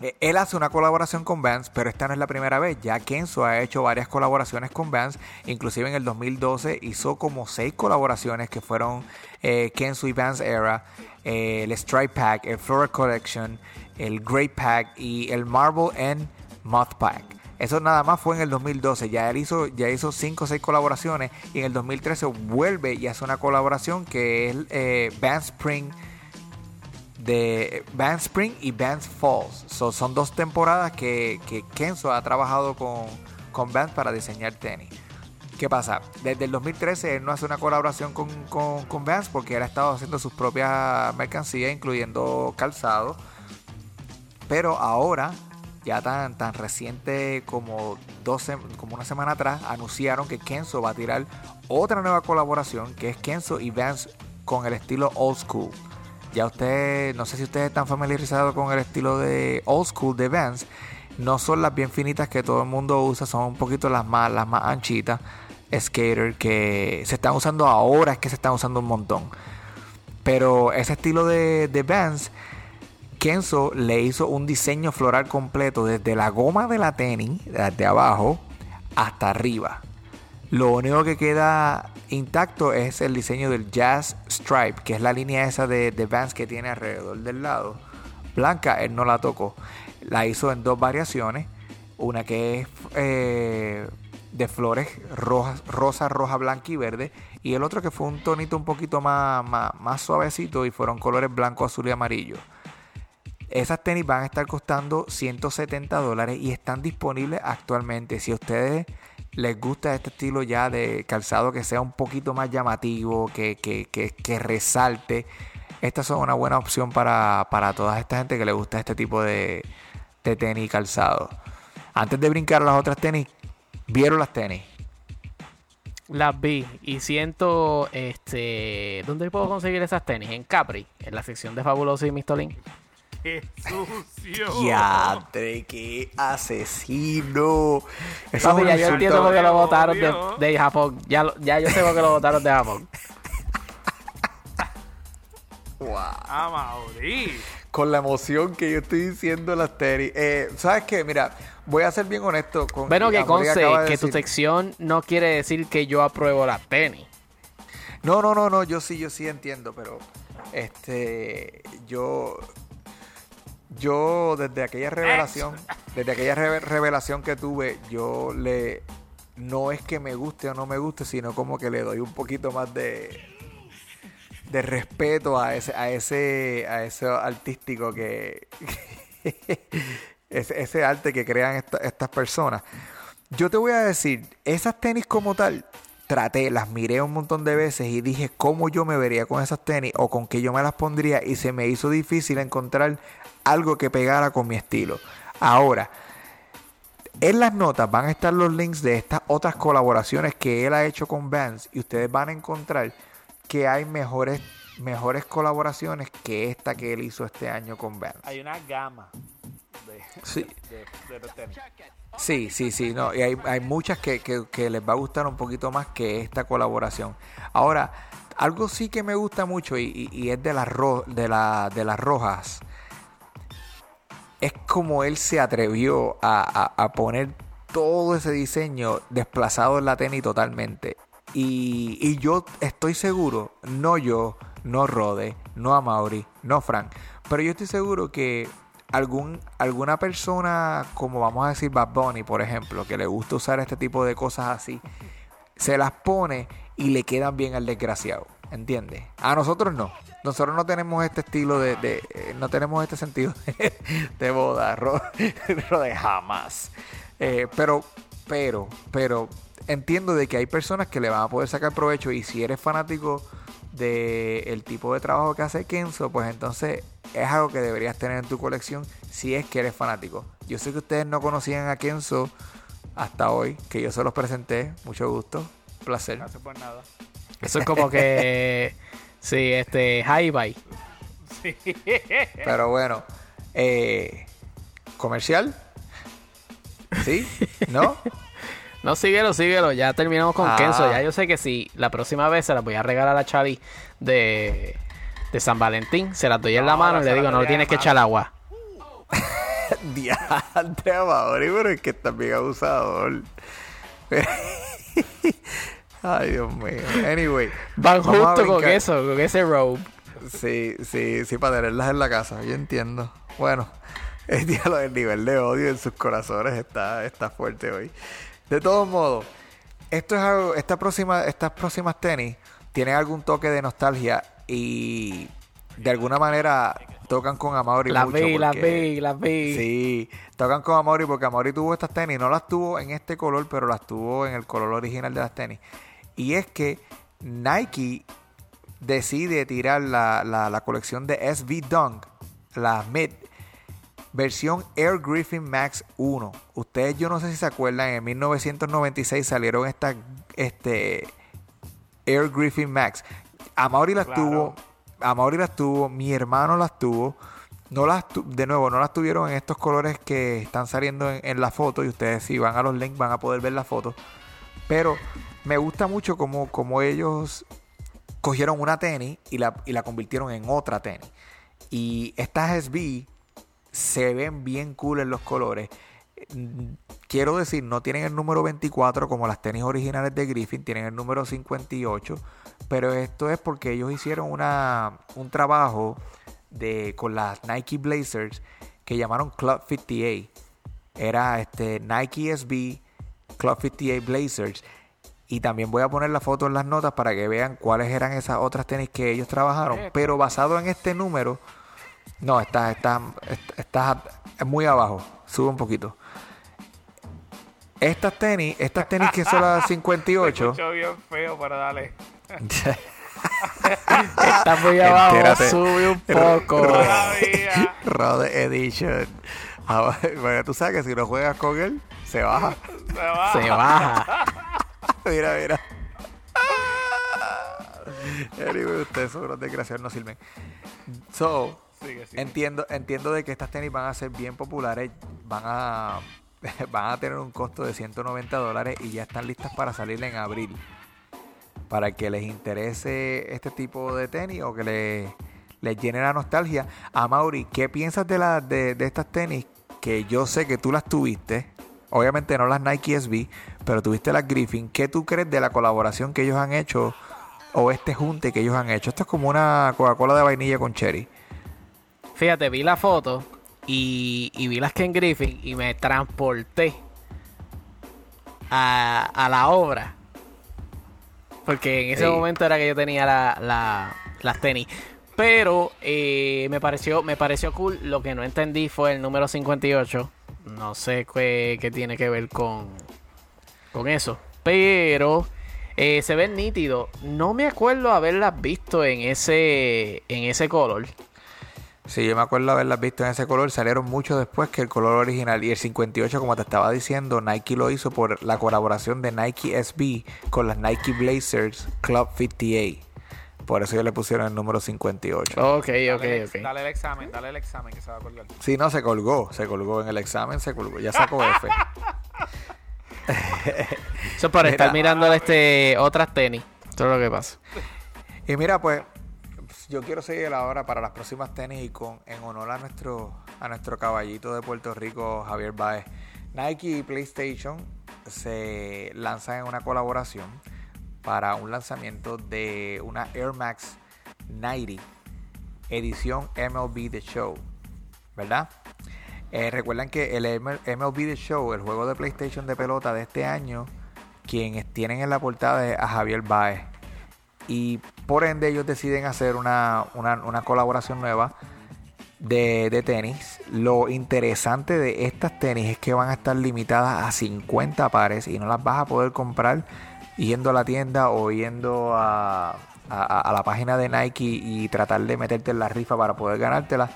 Eh, Él hace una colaboración con Vans, pero esta no es la primera vez. Ya Kenzo ha hecho varias colaboraciones con Vans. Inclusive en el 2012 hizo como seis colaboraciones que fueron eh, Kenzo y Vans Era, eh, el Stripe Pack, el Flora Collection, el Great Pack y el Marble and Moth Pack. Eso nada más fue en el 2012. Ya él hizo, ya hizo cinco o seis colaboraciones y en el 2013 vuelve y hace una colaboración que es eh, Vans Spring de Vans Spring y Vans Falls. So, son dos temporadas que, que Kenzo ha trabajado con, con Vans para diseñar tenis. ¿Qué pasa? Desde el 2013 él no hace una colaboración con, con, con Vans porque él ha estado haciendo sus propias mercancías, incluyendo calzado. Pero ahora, ya tan, tan reciente como, dos, sem- como una semana atrás, anunciaron que Kenzo va a tirar otra nueva colaboración que es Kenzo y Vans con el estilo old school. Ya ustedes, no sé si ustedes están familiarizados con el estilo de old school de Vans. No son las bien finitas que todo el mundo usa, son un poquito las más, las más anchitas. Skater que se están usando ahora, es que se están usando un montón. Pero ese estilo de, de Vans, Kenzo le hizo un diseño floral completo desde la goma de la tenis, desde abajo, hasta arriba. Lo único que queda intacto es el diseño del Jazz Stripe, que es la línea esa de, de Vans que tiene alrededor del lado. Blanca, él no la tocó. La hizo en dos variaciones. Una que es eh, de flores rosa, roja, blanca y verde. Y el otro que fue un tonito un poquito más, más suavecito y fueron colores blanco, azul y amarillo. Esas tenis van a estar costando 170 dólares y están disponibles actualmente. Si a ustedes les gusta este estilo ya de calzado que sea un poquito más llamativo, que, que, que, resalte, estas son una buena opción para, para toda esta gente que le gusta este tipo de, de tenis y calzado. Antes de brincar a las otras tenis, ¿vieron las tenis? Las vi y siento, este, ¿dónde puedo conseguir esas tenis? En Capri, en la sección de Fabuloso y Mistolín. ¡Qué sucio! ¡Diadre, qué asesino! Eso Papi, ya yo entiendo por qué lo votaron de, de Japón. Ya, ya yo sé por qué lo votaron de Japón. ¡A Mauri! con la emoción que yo estoy diciendo las tenis. Eh, ¿Sabes qué? Mira, voy a ser bien honesto con Bueno, que conste de que tu sección no quiere decir que yo apruebo las tenis. No, no, no, no, yo sí, yo sí entiendo, pero este yo yo desde aquella revelación, desde aquella reve- revelación que tuve, yo le no es que me guste o no me guste, sino como que le doy un poquito más de de respeto a ese a ese a ese artístico que ese, ese arte que crean esta- estas personas. Yo te voy a decir, esas tenis como tal, traté, las miré un montón de veces y dije cómo yo me vería con esas tenis o con qué yo me las pondría y se me hizo difícil encontrar algo que pegara con mi estilo. Ahora, en las notas van a estar los links de estas otras colaboraciones que él ha hecho con Vans y ustedes van a encontrar que hay mejores, mejores colaboraciones que esta que él hizo este año con Vans. Hay una gama de, Sí. de, de los tenis. Sí, sí, sí, no, y hay, hay muchas que, que- que les va a gustar un poquito más que esta colaboración. Ahora, algo sí que me gusta mucho y, y- es de las, ro- de, la- de las rojas, es como él se atrevió a, a- poner todo ese diseño desplazado en la tenis totalmente. Y, y yo estoy seguro, no yo, no Rode, no a Mauri, no Frank, pero yo estoy seguro que algún, alguna persona, como vamos a decir Bad Bunny, por ejemplo, que le gusta usar este tipo de cosas así, se las pone y le quedan bien al desgraciado. ¿Entiendes? A nosotros no. Nosotros no tenemos este estilo de. eh, no tenemos este sentido de, de boda, ro- de jamás. Eh, pero, pero, pero entiendo de que hay personas que le van a poder sacar provecho y si eres fanático del el tipo de trabajo que hace Kenzo, pues entonces es algo que deberías tener en tu colección si es que eres fanático. Yo sé que ustedes no conocían a Kenzo hasta hoy, que yo se los presenté. Mucho gusto, placer. Gracias por nada. Eso es como que. sí, este. High bye. Sí. Pero bueno, eh, ¿comercial? ¿Sí? ¿No? No, síguelo, síguelo. Ya terminamos con Ah. Kenzo. Ya yo sé que si la próxima vez se las voy a regalar a Chavi de, de San Valentín, se las doy en la No, mano y le digo, no le tienes en que echar agua. Diante Mauri, pero es que está bien abusador. Ay, Dios mío. Anyway. Van justo con eso, con ese robe. Sí, sí, sí, para tenerlas en la casa, yo entiendo. Bueno, el, el nivel de odio en sus corazones está, está fuerte hoy. De todos modos, esto es algo, esta próxima, estas próximas tenis tienen algún toque de nostalgia y de alguna manera tocan con Amaury Las vi, las vi, las vi. Sí, tocan con Amaury porque Amaury tuvo estas tenis, no las tuvo en este color, pero las tuvo en el color original de las tenis. Y es que Nike decide tirar la, la- la colección de SV Dunk, la Mid, versión Air Griffin Max 1. Ustedes, yo no sé si se acuerdan, en 1996 salieron estas este, Air Griffin Max. Amaury las Claro. tuvo, Amaury las tuvo, mi hermano las tuvo. No las tu- de nuevo, no las tuvieron en estos colores que están saliendo en, en la foto. Y ustedes, si van a los links, van a poder ver la foto. Pero me gusta mucho como, como ellos cogieron una tenis y la, y la convirtieron en otra tenis. Y estas SB se ven bien cool en los colores. Quiero decir, no tienen el número 24 como las tenis originales de Griffin, tienen el número 58. Pero esto es porque ellos hicieron una, un trabajo de, con las Nike Blazers que llamaron Club 58. Era este Nike SB Club 58 Blazers. Y también voy a poner la foto en las notas para que vean cuáles eran esas otras tenis que ellos trabajaron. Esto. Pero basado en este número, no, está, está, está, está muy abajo. Sube un poquito. Estas tenis, estas tenis que son las Se 58. escuchó bien feo, pero dale. Está muy abajo, Entérate. sube un poco. Rode Edition. Ah, Bueno, tú sabes que si no juegas con él, se baja. Se baja. Mira, mira. Anyway, ustedes son unos desgraciados, no sirven. So, Entiendo, entiendo de que estas tenis van a ser bien populares, van a, van a tener un costo de 190 dólares y ya están listas para salir en abril. Para que les interese este tipo de tenis o que les, les llene la nostalgia. A Mauri, ¿qué piensas de, la, de, de estas tenis que yo sé que tú las tuviste? Obviamente no las Nike SB, pero tuviste las Griffin. ¿Qué tú crees de la colaboración que ellos han hecho o este junte que ellos han hecho? Esto es como una Coca-Cola de vainilla con cherry. Fíjate, vi la foto y, y vi las Ken Griffin y me transporté a, a la obra. Porque en ese Sí. momento era que yo tenía la, la- las tenis. Pero eh, me pareció me pareció cool. Lo que no entendí fue el número 58. No sé qué, qué tiene que ver con, con eso. Pero eh, se ve nítido. No me acuerdo haberlas visto en ese, en ese color. Sí, yo me acuerdo haberlas visto en ese color. Salieron mucho después que el color original. Y el 58, como te estaba diciendo, Nike lo hizo por la colaboración de Nike SB con las Nike Blazers Club 58. Por eso yo le pusieron el número 58. Ok, ok, dale, ok. dale el examen, dale el examen que se va a colgar. Sí, no, se colgó. Se colgó en el examen, se colgó. Ya sacó F. Eso es para Mira. estar mirando este, otras tenis. Eso es lo que pasa. Y mira, pues, yo quiero seguir ahora para las próximas tenis y con en honor a nuestro a nuestro caballito de Puerto Rico, Javier Baez. Nike y PlayStation se lanzan en una colaboración para un lanzamiento de una Air Max 90 edición MLB The Show, ¿verdad? Eh, recuerdan que el MLB The Show, el juego de PlayStation de pelota de este año, quienes tienen en la portada es a Javier Baez. Y por ende ellos deciden hacer una, una- colaboración nueva de, de tenis. Lo interesante de estas tenis es que van a estar limitadas a 50 pares y no las vas a poder comprar yendo a la tienda o yendo a, a- a la página de Nike y tratar de meterte en la rifa para poder ganártelas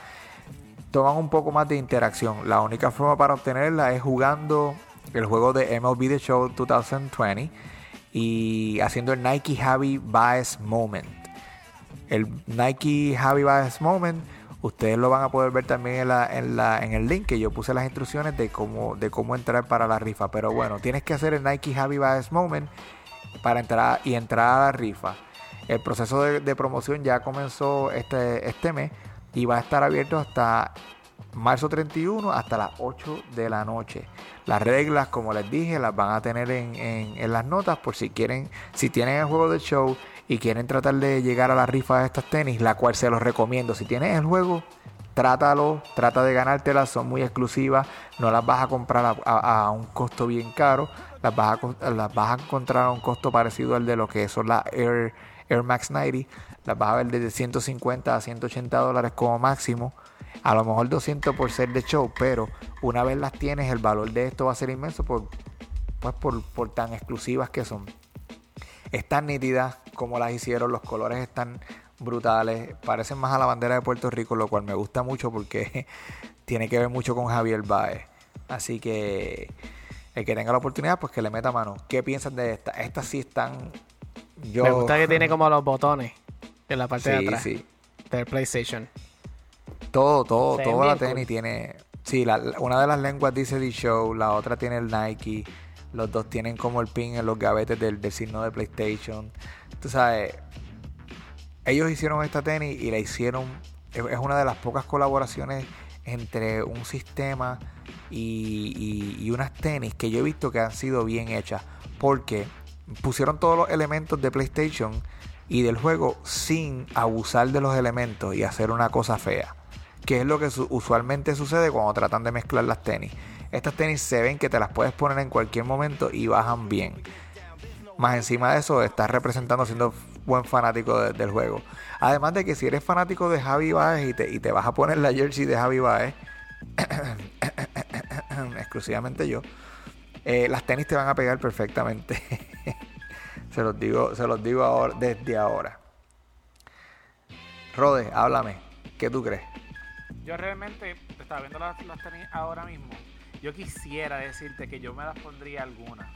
toman un poco más de interacción. La única forma para obtenerla es jugando el juego de MLB The Show 2020 y haciendo el Nike Javi Baez Moment. El Nike Javi Baez Moment, ustedes lo van a poder ver también en, la, en, la, en el link que yo puse las instrucciones de cómo, de cómo entrar para la rifa. Pero bueno, tienes que hacer el Nike Javi Baez Moment para entrar y entrar a la rifa. El proceso de, de promoción ya comenzó este, este mes y va a estar abierto hasta marzo 31 hasta las 8 de la noche. Las reglas, como les dije, las van a tener en, en- las notas por si quieren, si tienen el juego del show y quieren tratar de llegar a la rifa de estas tenis, la cual se los recomiendo. Si tienes el juego, trátalo, trata de ganártelas, son muy exclusivas, no las vas a comprar a, a- un costo bien caro, las vas, a, las vas a encontrar a un costo parecido al de lo que son las Air, Air Max 90, las vas a ver desde 150 a 180 dólares como máximo, a lo mejor 200 por ser de show, pero una vez las tienes el valor de esto va a ser inmenso por, pues por, por tan exclusivas que son están nítidas como las hicieron, los colores están brutales, parecen más a la bandera de Puerto Rico, lo cual me gusta mucho porque tiene que ver mucho con Javier Baez. Así que el que tenga la oportunidad, pues que le meta mano. ¿Qué piensan de estas? Estas sí están. Yo, Me gusta que tiene como los botones en la parte de atrás sí. del PlayStation. Todo, todo, Se toda la tenis cool. tiene. Sí, la- una de las lenguas dice D-Show, la otra tiene el Nike. Los dos tienen como el pin en los gavetes del, del signo de PlayStation. Tú sabes, ellos hicieron esta tenis y la hicieron. Es es una de las pocas colaboraciones entre un sistema y, y- y unas tenis que yo he visto que han sido bien hechas. Porque pusieron todos los elementos de PlayStation y del juego sin abusar de los elementos y hacer una cosa fea. Que es lo que su- usualmente sucede cuando tratan de mezclar las tenis. Estas tenis se ven que te las puedes poner en cualquier momento y bajan bien. Más encima de eso, estás representando siendo buen fanático de- del juego. Además de que si eres fanático de Javi Baez y te, y te vas a poner la jersey de Javi Baez, exclusivamente yo, eh, las tenis te van a pegar perfectamente. se los digo, se los digo ahora, desde ahora. Rode, háblame. ¿Qué tú crees? Yo realmente estaba viendo las, las tenis ahora mismo. Yo quisiera decirte que yo me las pondría alguna.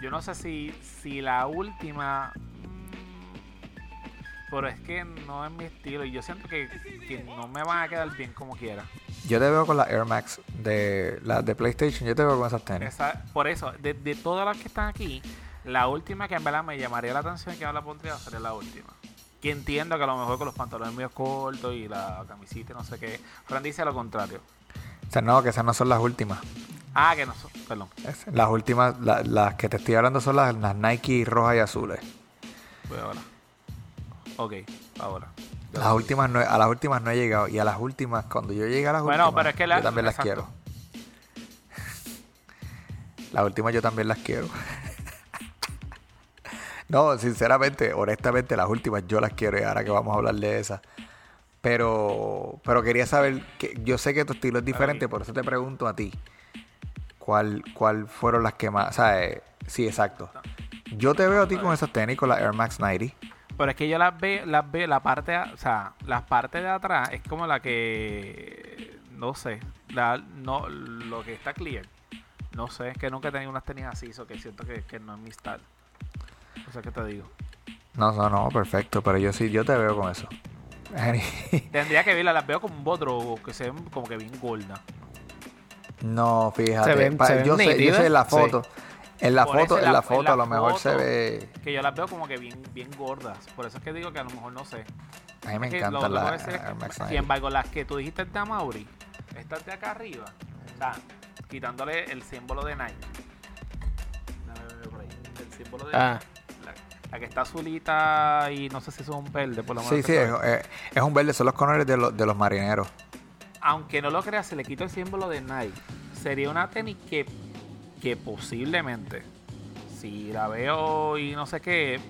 Yo no sé si, si la última. mm, Pero es que no es mi estilo. Y yo siento que, que no me van a quedar bien como quiera. Yo te veo con la Air Max de la de PlayStation. Yo te veo con esas tenis. Esa- por eso, de, de todas las que están aquí, la última que en verdad me llamaría la atención que me la pondría sería la última. Que entiendo que a lo mejor con los pantalones medio cortos y la camisita y no sé qué. Fran dice lo contrario. O sea, no, que esas no son las últimas. Ah, que no son. Perdón. Es- Las últimas, la- las que te estoy hablando son las, las Nike rojas y azules. Voy ahora. Ok, ahora. Las últimas no, a las últimas no he llegado. Y a las últimas, cuando yo llegue a las Bueno, últimas, pero es que la- yo también las quiero. Las últimas yo también las quiero. No, sinceramente, honestamente, las últimas yo las quiero. Y ahora que vamos a hablar de esas. Pero, pero quería saber que yo sé que tu estilo es diferente, por eso te pregunto a ti. ¿Cuál, cuál fueron las que más? O sea, eh, sí, exacto. Yo te veo a ti con esos tenis, con la Air Max 90. Pero es que yo las veo, las veo, la parte, o sea, la parte de atrás es como la que, no sé, la, no, lo que está clear. No sé, es que nunca he tenido unas tenis así, eso que siento que, que no es mi style. O sea, ¿qué te digo? No, no, no, perfecto, pero yo sí, yo te veo con eso. Tendría que verlas, las veo como un botro, que se ven como que bien gorda. No, fíjate. Se ven- pa- se ven yo, sé, yo sé en la foto. En la Por foto, en en la- la en foto la a lo mejor se foto. ve. Que yo las veo como que bien, bien gordas. Por eso es que digo que a lo mejor no sé. A mí me Es puede ser es que- Sin 90. embargo, las que tú dijiste de Amaury, estas de acá arriba, o sea, quitándole el símbolo de Nike. El símbolo de Ah. la, la que está azulita y no sé si es un verde, por lo menos. Sí, sí, se es, es- un verde, son los colores de, los de los marineros. Aunque no lo creas, si le quito el símbolo de Nike, sería una tenis que, que posiblemente, si la veo y no sé qué,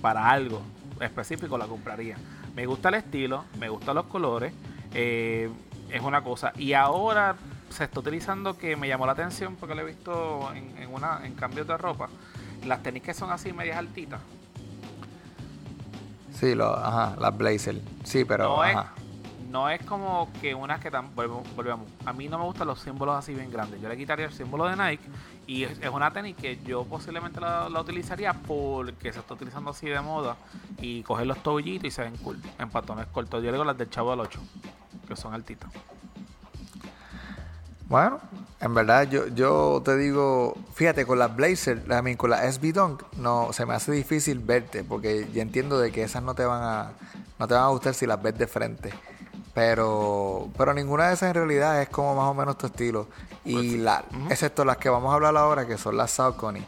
para algo específico la compraría. Me gusta el estilo, me gustan los colores, eh, es una cosa. Y ahora se está utilizando que me llamó la atención porque lo he visto en, en una, en cambios de ropa. Las tenis que son así medias altitas. Sí, lo, ajá, las Blazer. Sí, pero. no, es, no es como que unas que tan. volvemos- Volvemos. A mí no me gustan los símbolos así bien grandes. Yo le quitaría el símbolo de Nike. Y es, es una tenis que yo posiblemente la, la utilizaría porque se está utilizando así de moda. Y coger los tobillitos y se ven cool. En patones cortos. Yo le digo las del Chavo del 8. Que son altitas. Bueno, en verdad yo, yo te digo, fíjate, con las Blazer, I mean, con las SB Dunk, no, se me hace difícil verte, porque ya entiendo de que esas no te van a, no te van a gustar si las ves de frente. Pero, pero ninguna de esas en realidad es como más o menos tu estilo. Y la, excepto las que vamos a hablar ahora, que son las Saucony.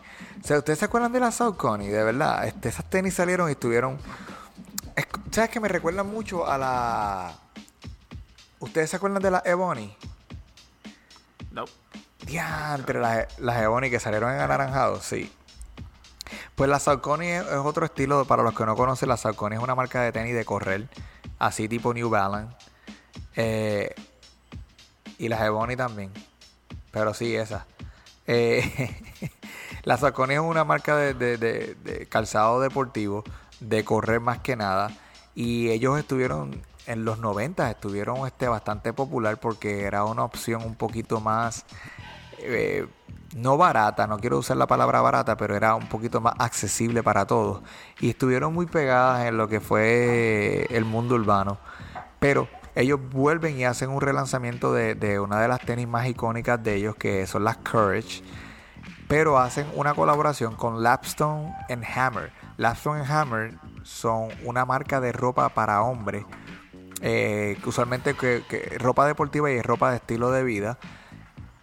O sea, ¿ustedes se acuerdan de las Saucony? De verdad, este, esas tenis salieron y estuvieron... es- ¿Sabes que me recuerdan mucho a la... ¿Ustedes se acuerdan de la Ebony? No. Diantre, las, las que salieron en anaranjado, sí. Pues la Saucony es, otro estilo, para los que no conocen, la Saucony es una marca de tenis de correr, así tipo New Balance. Eh, y las Ebony también, pero sí, esas. Eh, la Saucony es una marca de calzado deportivo, de correr más que nada. Y ellos estuvieron en los 90, estuvieron este, bastante popular porque era una opción un poquito más eh, no barata, no quiero usar la palabra barata, pero era un poquito más accesible para todos. Y estuvieron muy pegadas en lo que fue el mundo urbano. Pero ellos vuelven y hacen un relanzamiento de, de una de las tenis más icónicas de ellos, que son las Courage. Pero hacen una colaboración con Lapstone and Hammer. Lapstone and Hammer son una marca de ropa para hombres. Eh, usualmente que, ropa deportiva y ropa de estilo de vida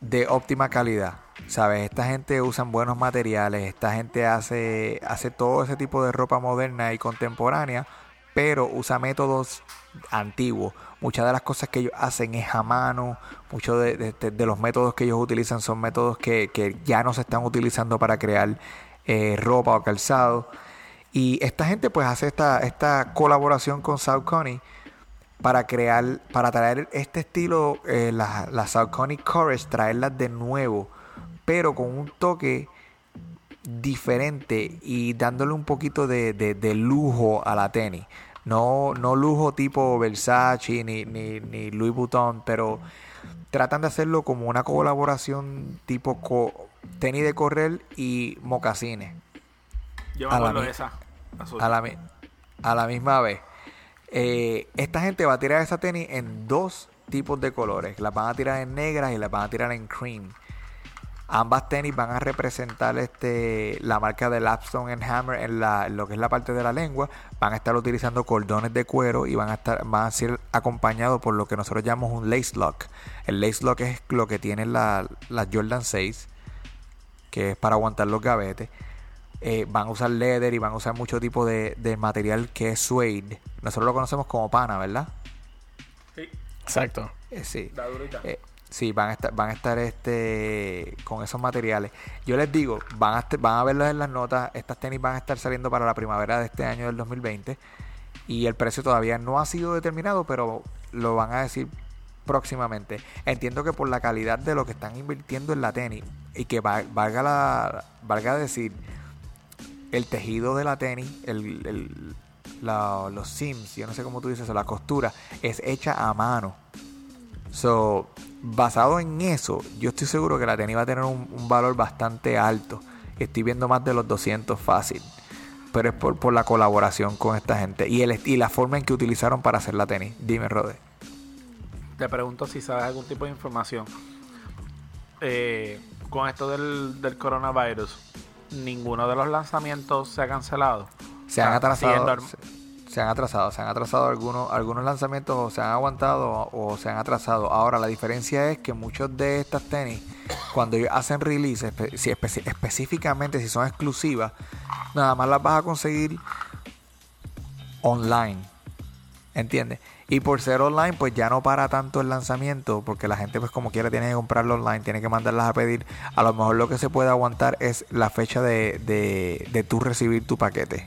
de óptima calidad. ¿Sabes? Esta gente usa buenos materiales, esta gente hace, hace todo ese tipo de ropa moderna y contemporánea, pero usa métodos antiguos. Muchas de las cosas que ellos hacen es a mano, muchos de, de los métodos que ellos utilizan son métodos que, que ya no se están utilizando para crear eh, ropa o calzado. Y esta gente pues hace esta, esta colaboración con Saucony para crear, para traer este estilo, eh, las la Saucony Courage, traerlas de nuevo, pero con un toque diferente y dándole un poquito de, de- de lujo a la tenis. No, no lujo tipo Versace ni, ni, ni Louis Vuitton, pero tratan de hacerlo como una colaboración tipo co- tenis de correr y mocasines Yo me A la acuerdo de esa. azul. a la, a la misma vez. Eh, esta gente va a tirar esa tenis en dos tipos de colores. Las van a tirar en negras y las van a tirar en cream. Ambas tenis van a representar este, la marca de Lapstone and Hammer en, la, lo que es la parte de la lengua. Van a estar utilizando cordones de cuero y van a estar van a ser acompañados por lo que nosotros llamamos un lace lock. El lace lock es lo que tienen la- Jordan 6, que es para aguantar los gavetes. Eh, van a usar leather y van a usar mucho tipo de, de material que es suede. Nosotros lo conocemos como pana, ¿verdad? Sí, Exacto. Eh, sí. la durita. Eh, sí, van a estar, van a estar este con esos materiales. Yo les digo, van a, est- van a verlos en las notas. Estas tenis van a estar saliendo para la primavera de este año del 2020. Y el precio todavía no ha sido determinado, pero lo van a decir próximamente. Entiendo que por la calidad de lo que están invirtiendo en la tenis y que va- valga la valga decir el tejido de la tenis, el, el- los sims, yo no sé cómo tú dices, eso, la costura es hecha a mano. So, basado en eso, yo estoy seguro que la tenis va a tener un, valor bastante alto. Estoy viendo más de los 200 fácil. Pero es por, por la colaboración con esta gente y, el, y la forma en que utilizaron para hacer la tenis. Dime, Rode. Te pregunto si sabes algún tipo de información. Eh, con esto del, del coronavirus, ninguno de los lanzamientos se ha cancelado. Se han atrasado. al- Se, se han atrasado. Se han atrasado algunos, algunos lanzamientos o se han aguantado o, o se han atrasado. Ahora, la diferencia es que muchos de estas tenis, cuando ellos hacen release, espe- si espe- específicamente si son exclusivas, nada más las vas a conseguir online. ¿Entiendes? Y por ser online, pues ya no para tanto el lanzamiento, porque la gente pues como quiera tiene que comprarlo online, tiene que mandarlas a pedir. A lo mejor lo que se puede aguantar es la fecha de, de, de tú recibir tu paquete.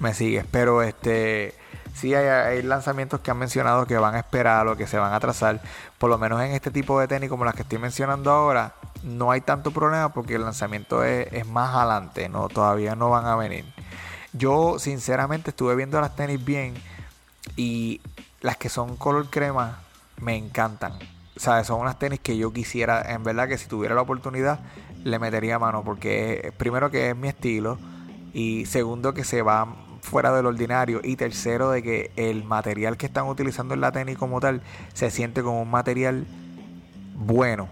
Me sigues, pero este sí hay, hay lanzamientos que han mencionado que van a esperar o que se van a atrasar. Por lo menos en este tipo de tenis como las que estoy mencionando ahora, no hay tanto problema porque el lanzamiento es, es más adelante, no todavía no van a venir. Yo sinceramente estuve viendo las tenis bien y las que son color crema me encantan. O sea, son unas tenis que yo quisiera, en verdad que si tuviera la oportunidad le metería mano porque primero que es mi estilo y segundo que se va fuera del ordinario y tercero de que el material que están utilizando en la tenis como tal se siente como un material bueno.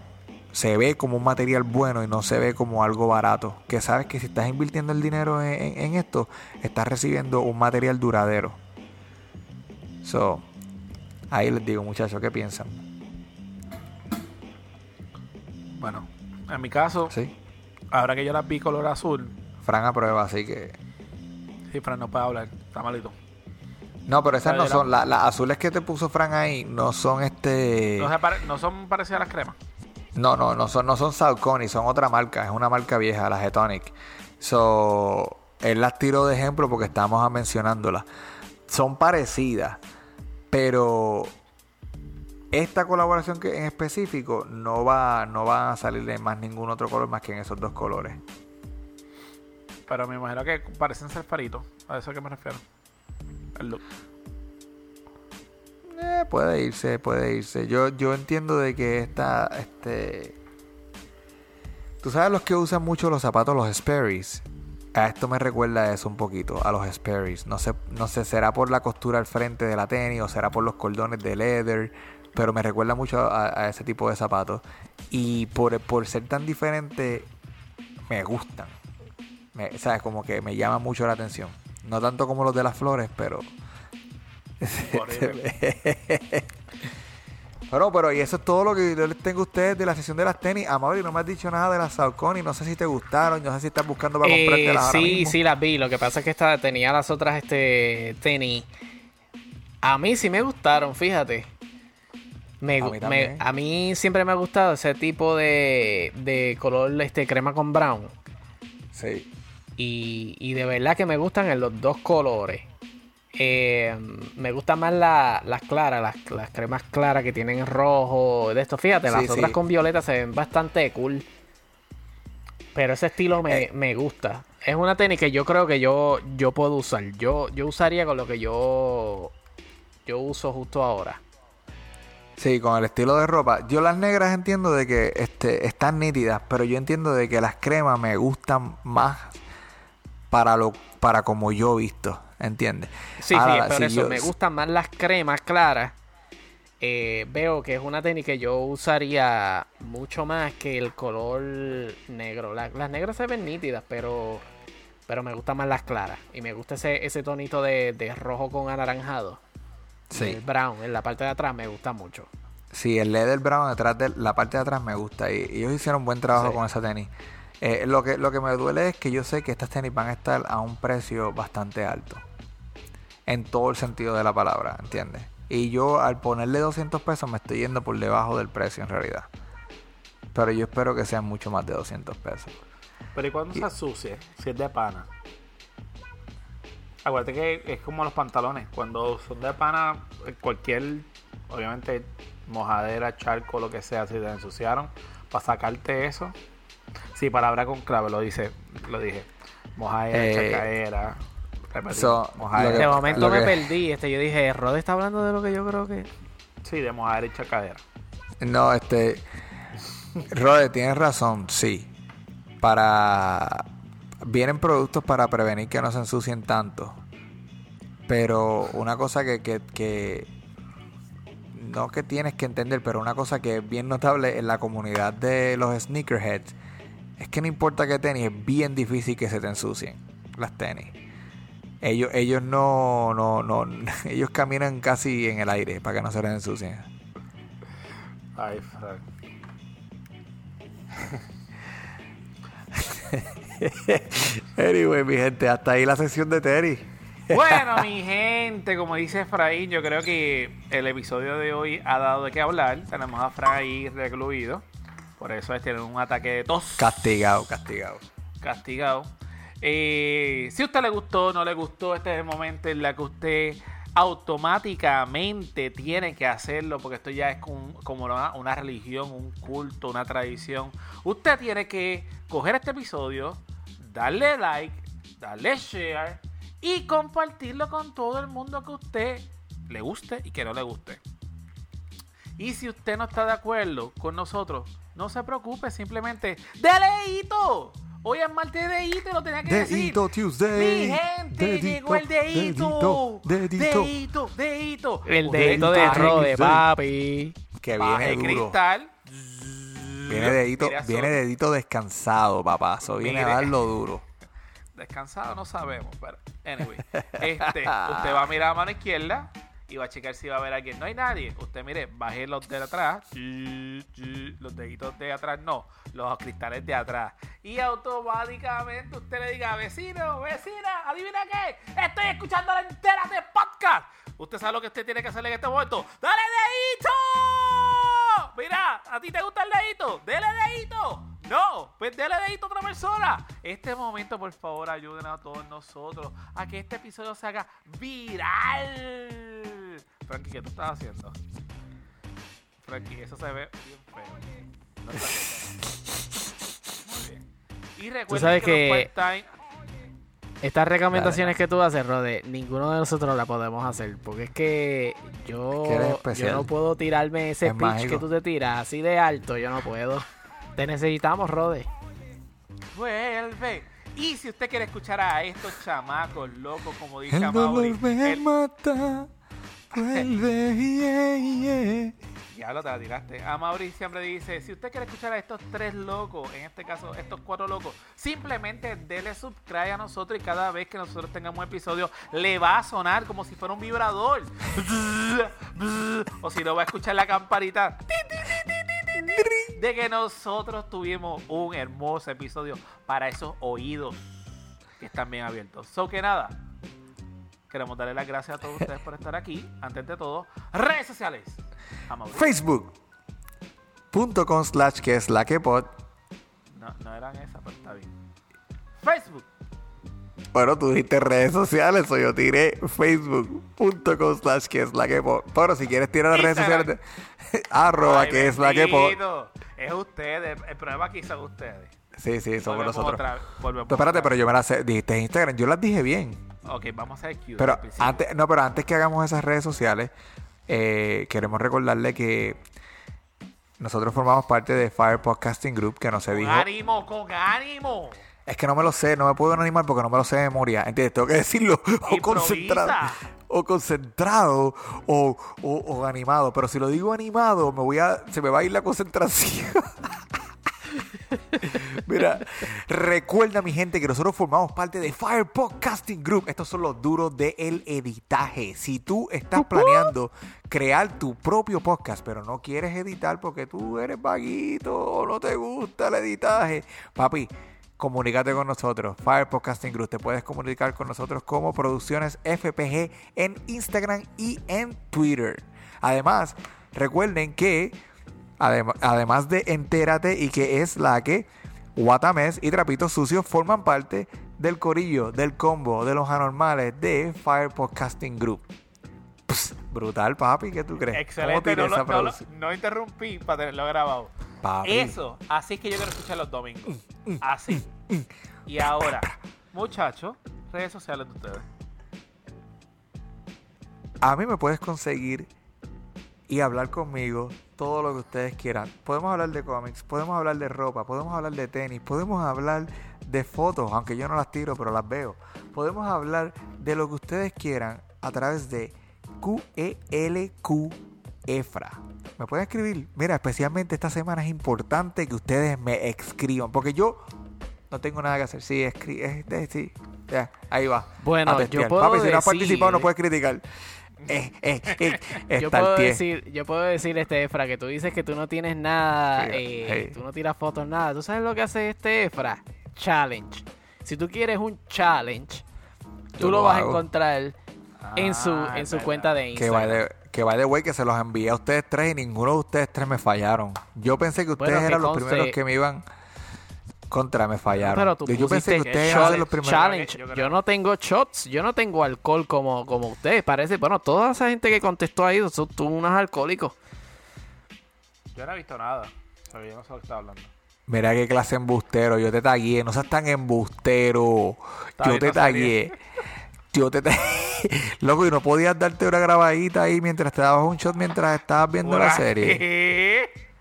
Se ve como un material bueno y no se ve como algo barato. Que sabes que si estás invirtiendo el dinero en, en- en esto estás recibiendo un material duradero so ahí les digo muchachos qué piensan Bueno, en mi caso, sí ahora que yo las vi color azul, Fran aprueba así que sí, Fran no puede hablar, está malito. no pero esas no son la- las azules que te puso Fran ahí no son este No, pare- no son parecidas a las cremas. No, no, no son, no son Saucony, son otra marca, es una marca vieja, la Getonic. So, él las tiró de ejemplo porque estamos mencionándolas. Son parecidas, pero esta colaboración que en específico no va, no va a salir de más ningún otro color más que en esos dos colores. Pero me imagino que parecen ser faritos. A eso es que me refiero. El look. Eh, puede irse, puede irse. Yo, yo entiendo de que esta, este... Tú sabes los que usan mucho los zapatos, los Sperry's. A esto me recuerda eso un poquito, a los Sperry's. No sé, no sé, será por la costura al frente de la tenis o será por los cordones de leather, pero me recuerda mucho a, a ese tipo de zapatos. Y por, por ser tan diferente, me gustan. Me, ¿Sabes? Como que me llama mucho la atención. No tanto como los de las flores, pero... Bueno, pero y eso es todo lo que yo les tengo a ustedes de la sesión de las tenis. Amable, no me has dicho nada de las Saucony. No sé si te gustaron. No sé si estás buscando para Eh, comprártelas ahora sí, mismo. sí las vi. Lo que pasa es que esta tenía las otras este tenis. A mí sí me gustaron, fíjate. Me, A mí me- a mí siempre me ha gustado ese tipo de, de color este crema con brown. Sí. Y, y de verdad que me gustan en los dos colores. Eh, me gustan más la- las claras, las, las cremas claras que tienen rojo. De esto, fíjate, las Sí, otras sí. con violeta se ven bastante cool. Pero ese estilo me, Eh. me gusta. Es una tenis que yo creo que yo, yo puedo usar. Yo, yo usaría con lo que yo, yo uso justo ahora. Sí, con el estilo de ropa. Yo las negras entiendo de que este, están nítidas, pero yo entiendo de que las cremas me gustan más para lo para como yo he visto, ¿entiendes? Sí, Ahora, sí, por si eso yo- me gustan más las cremas claras. Eh, veo que es una tenis que yo usaría mucho más que el color negro. La- las negras se ven nítidas, pero pero me gustan más las claras. Y me gusta ese, ese tonito de, de rojo con anaranjado. Sí. El brown en la parte de atrás me gusta mucho. Sí, el leather brown detrás de la parte de atrás me gusta y, y ellos hicieron buen trabajo Sí. con esa tenis. Eh, lo, que, lo que me duele es que yo sé que estas tenis van a estar a un precio bastante alto. En todo el sentido de la palabra, ¿entiendes? Y yo al ponerle 200 pesos me estoy yendo por debajo del precio en realidad. Pero yo espero que sean mucho más de 200 pesos. Pero ¿y cuando Y- se asocia? Si es de pana. Acuérdate que es como los pantalones. Cuando son de pana, eh, cualquier, obviamente, mojadera, charco, lo que sea, si te ensuciaron, para sacarte eso. Sí, palabra con clave, lo dice, lo dije. Mojadera, Eh, chacaera. so, lo De que- momento me que- perdí. Este, yo dije, Rod está hablando de lo que yo creo que. Sí, de mojadera y chacadera. No, este. Rode, tienes razón, sí. Para. Vienen productos para prevenir que no se ensucien tanto. Pero una cosa que, que, que- No que tienes que entender, pero una cosa que es bien notable en la comunidad de los sneakerheads es que no importa qué tenis, es bien difícil que se te ensucien las tenis. Ellos, ellos no, no, no, ellos caminan casi en el aire para que no se les ensucien. Ay, Frank. Anyway, mi gente, hasta ahí la sesión de Terry. Bueno, mi gente, como dice Efraín, yo creo que el episodio de hoy ha dado de qué hablar. Tenemos a Fran ahí recluido. Por eso es tiene un ataque de tos. Castigado, castigado. castigado. Eh, si a usted le gustó, no le gustó, este es el momento en el que usted automáticamente tiene que hacerlo, porque esto ya es como, una, una religión, un culto, una tradición. Usted tiene que coger este episodio, darle like, darle share y compartirlo con todo el mundo que a usted le guste y que no le guste. Y si usted no está de acuerdo con nosotros, no se preocupe, simplemente ¡Deleito! Hoy es martes de dedito y lo tenía que decir. Dedito Tuesday. Mi gente, Dedito, llegó el dedito. dedito, Dedito, dedito. El dedito de Rode, papi. Que baje viene duro. cristal. Viene dedito, viene dedito descansado, papá. Eso viene a Mire. darlo duro. Descansado no sabemos, pero anyway. Este, usted va a mirar a mano izquierda y va a checar si va a haber alguien. No hay nadie. Usted mire, baje los de atrás. Los deditos de atrás no, los cristales de atrás. Y automáticamente usted le diga, vecino, vecina, adivina qué, estoy escuchando la entera de podcast. Usted sabe lo que usted tiene que hacer en este momento. ¡Dale dedito! Mira, ¿a ti te gusta el dedito? ¡Dele dedito! No, pues dele dedito a otra persona. Este momento, por favor, ayuden a todos nosotros a que este episodio se haga viral. Frankie, ¿qué tú estás haciendo? Frankie, eso se ve bien feo. No está bien. Muy bien. Y recuerden sabes que, que- los quiet time- Estas recomendaciones que tú haces, Rode, ninguno de nosotros la podemos hacer. Porque es que yo, Es que eres yo no puedo tirarme ese Es pitch mágico. que tú te tiras así de alto. Yo no puedo. Te necesitamos, Rode. vuelve. Y si usted quiere escuchar a estos chamacos locos, como dice El me el- mata. Yeah, yeah. Ya lo te la tiraste. A Mauri siempre dice, si usted quiere escuchar a estos tres locos, en este caso estos cuatro locos, simplemente dele subscribe a nosotros y cada vez que nosotros tengamos un episodio le va a sonar como si fuera un vibrador. o si no va a escuchar la campanita de que nosotros tuvimos un hermoso episodio para esos oídos que están bien abiertos. So que nada, queremos darle las gracias a todos ustedes por estar aquí. Antes de todo, redes sociales. Facebook.com slash que es la que pod. No, no eran esas, pero está bien. Facebook. Bueno, tú dijiste redes sociales, o yo tiré facebook.com slash que es la que pod. Pero si quieres tirar las redes sociales, de- arroba Ay, que es la que pod. Es ustedes. El problema aquí son ustedes. Sí, sí, somos Volvemos nosotros. otra volvemos Pero espérate, otra pero yo me las dijiste en Instagram, yo las dije bien. Ok, vamos a hacer Q. Pero antes, no, pero antes que hagamos esas redes sociales, eh, queremos recordarle que nosotros formamos parte de Fire Podcasting Group, que no se dijo. ánimo, con ánimo. Es que no me lo sé, no me puedo animar porque no me lo sé de memoria. ¿Entiendes? Tengo que decirlo o concentrado, o concentrado o, o- o animado. Pero si lo digo animado, me voy a, se me va a ir la concentración. Mira, recuerda mi gente que nosotros formamos parte de Fire Podcasting Group. Estos son los duros del editaje. Si tú estás planeando crear tu propio podcast, pero no quieres editar porque tú eres vaguito o no te gusta el editaje, papi, comunícate con nosotros. Fire Podcasting Group. Te puedes comunicar con nosotros como Producciones FPG en Instagram y en Twitter. Además, recuerden que Adem- además de Entérate y que es la que Guatames y Trapitos Sucios forman parte del corillo, del combo, de los anormales de Fire Podcasting Group. Pss, brutal, papi, ¿qué tú crees? Excelente, no, lo- esa no lo- producción? no interrumpí para tenerlo grabado. Papi. Eso, así es que yo quiero escuchar los domingos. Así. Y ahora, muchachos, redes sociales de ustedes. A mí me puedes conseguir y hablar conmigo todo lo que ustedes quieran. Podemos hablar de cómics, podemos hablar de ropa, podemos hablar de tenis, podemos hablar de fotos, aunque yo no las tiro, pero las veo. Podemos hablar de lo que ustedes quieran a través de E QELQ EFRA. Me pueden escribir. Mira, especialmente esta semana es importante que ustedes me escriban, porque yo no tengo nada que hacer. Sí, escri este, sí. Ya, ahí va. Bueno, yo puedo Papi, si no has participado, no puedes criticar. Eh, eh, eh, Yo puedo, decir, yo puedo decir, este Efra, que tú dices que tú no tienes nada, eh, tú no tiras fotos, nada. ¿Tú sabes lo que hace este Efra? Challenge. Si tú quieres un challenge, tú Yo lo, lo vas hago. a encontrar en su, Ah, en su verdad. cuenta de Que va Instagram. de, que va de way que se los envié a ustedes tres y ninguno de ustedes tres me fallaron. Yo pensé que ustedes Bueno, que eran los conste- primeros que me iban contra, me fallaron. Pero tú yo pensé que ustedes ser los primeros. challenge. Yo no tengo shots, yo no tengo alcohol como, como ustedes. Parece, bueno, toda esa gente que contestó ahí son tú unos alcohólicos. Yo no he visto nada. O sea, yo no sé lo que está hablando. Mira qué clase embustero. Yo te tagué. No seas tan embustero. Está Yo te no tagué. Yo te tagué. Loco, y no podías darte una grabadita ahí mientras te dabas un shot mientras estabas viendo la serie.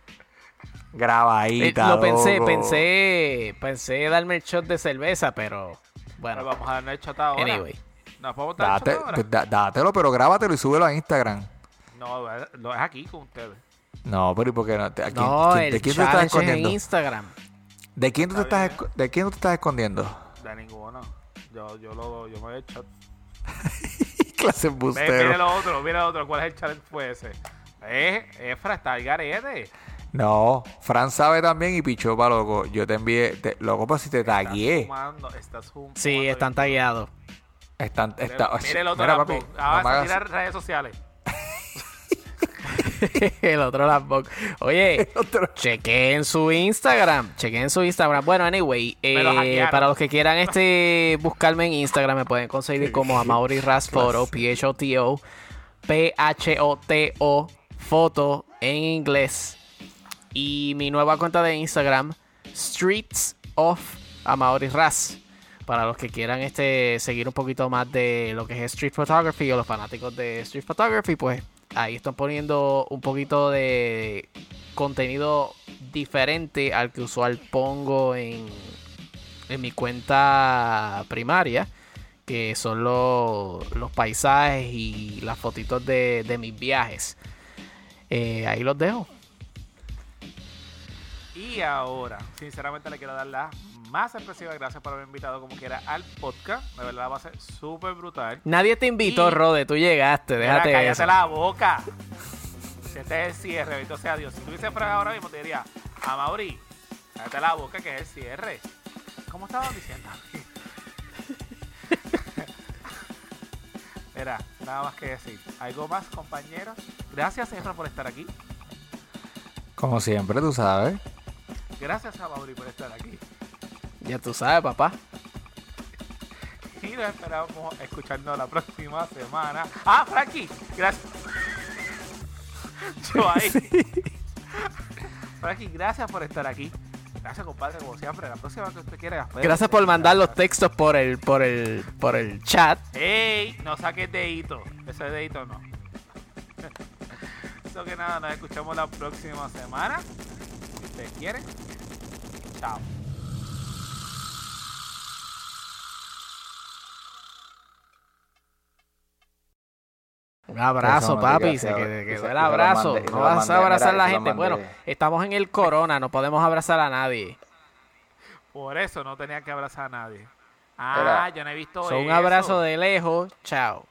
serie. Eh, Grabadita. lo pensé, loco. pensé, pensé darme el shot de cerveza, pero Bueno, vamos a darle el shot ahora. Anyway. ¿Nos podemos dar el Date, shot ahora? da- dátelo, pero grábatelo y súbelo a Instagram. No, es- lo es aquí con ustedes. No, pero ¿y por qué no? ¿A quién- No, quién- el ¿De quién tú te estás challenge es en escondiendo? Instagram. ¿De quién tú te Está estás, ¿De quién tú te estás escondiendo? De ninguno. Yo, yo, lo, yo me doy el shot. clase mire embustero. lo otro, mire lo otro. ¿Cuál es el challenge fue ese? Eh, Efra, está el garete. No, Fran sabe también y pichó pa' loco. Yo te envié, te- loco, pues si te Estás tagué. fumando, estás fumando. Sí, están tagueados. Están, está, mire el otro mira, papi, Ahora no redes sociales. el otro Lambok. Oye, otro. chequen su Instagram. Chequen su Instagram. Bueno, anyway, eh, para los que quieran este buscarme en Instagram, me pueden conseguir como a Mauri Rasfoto, P-H-O-T-O, P-H-O-T-O, foto en inglés. Y mi nueva cuenta de Instagram, Streets of Amaury Ras. Para los que quieran este seguir un poquito más de lo que es street photography o los fanáticos de street photography, pues ahí están poniendo un poquito de contenido diferente al que usual pongo en, en mi cuenta primaria, que son los, los paisajes y las fotitos de, de mis viajes. Eh, ahí los dejo. Y ahora, sinceramente le quiero dar las más expresivas gracias por haberme invitado como quiera al podcast. De verdad va a ser súper brutal. Nadie te invitó, Y- Rode, tú llegaste, Mira, déjate cállate eso. la boca. Si este es el cierre, bendito sea Dios. Si tuviese Fraga ahora mismo, te diría, a Mauri, cállate la boca que es el cierre. ¿Cómo estaban diciendo? Mira, nada más que decir. ¿Algo más, compañeros? Gracias, Efra, por estar aquí. Como siempre, tú sabes. Gracias a Mauri por estar aquí. Ya tú sabes, papá. Y nos esperamos escuchando la próxima semana. Ah, Frankie, gracias. Yo ahí. Frankie, gracias por estar aquí. Gracias, compadre, como siempre. La próxima que usted quiera. Gracias por mandar los textos por el, por el, por el chat. ¡Ey! No saques dedito. Ese dedito no. Eso que nada, nos escuchamos la próxima semana. Ustedes quieren. Chao. Un abrazo, te papi. Se que- quedó, el abrazo. mandé, No vas a abrazar a la gente. Bueno, estamos en el corona, no podemos abrazar a nadie. Por eso no tenía que abrazar a nadie. Ah, Era- yo no he visto un eso. abrazo de lejos. Chao.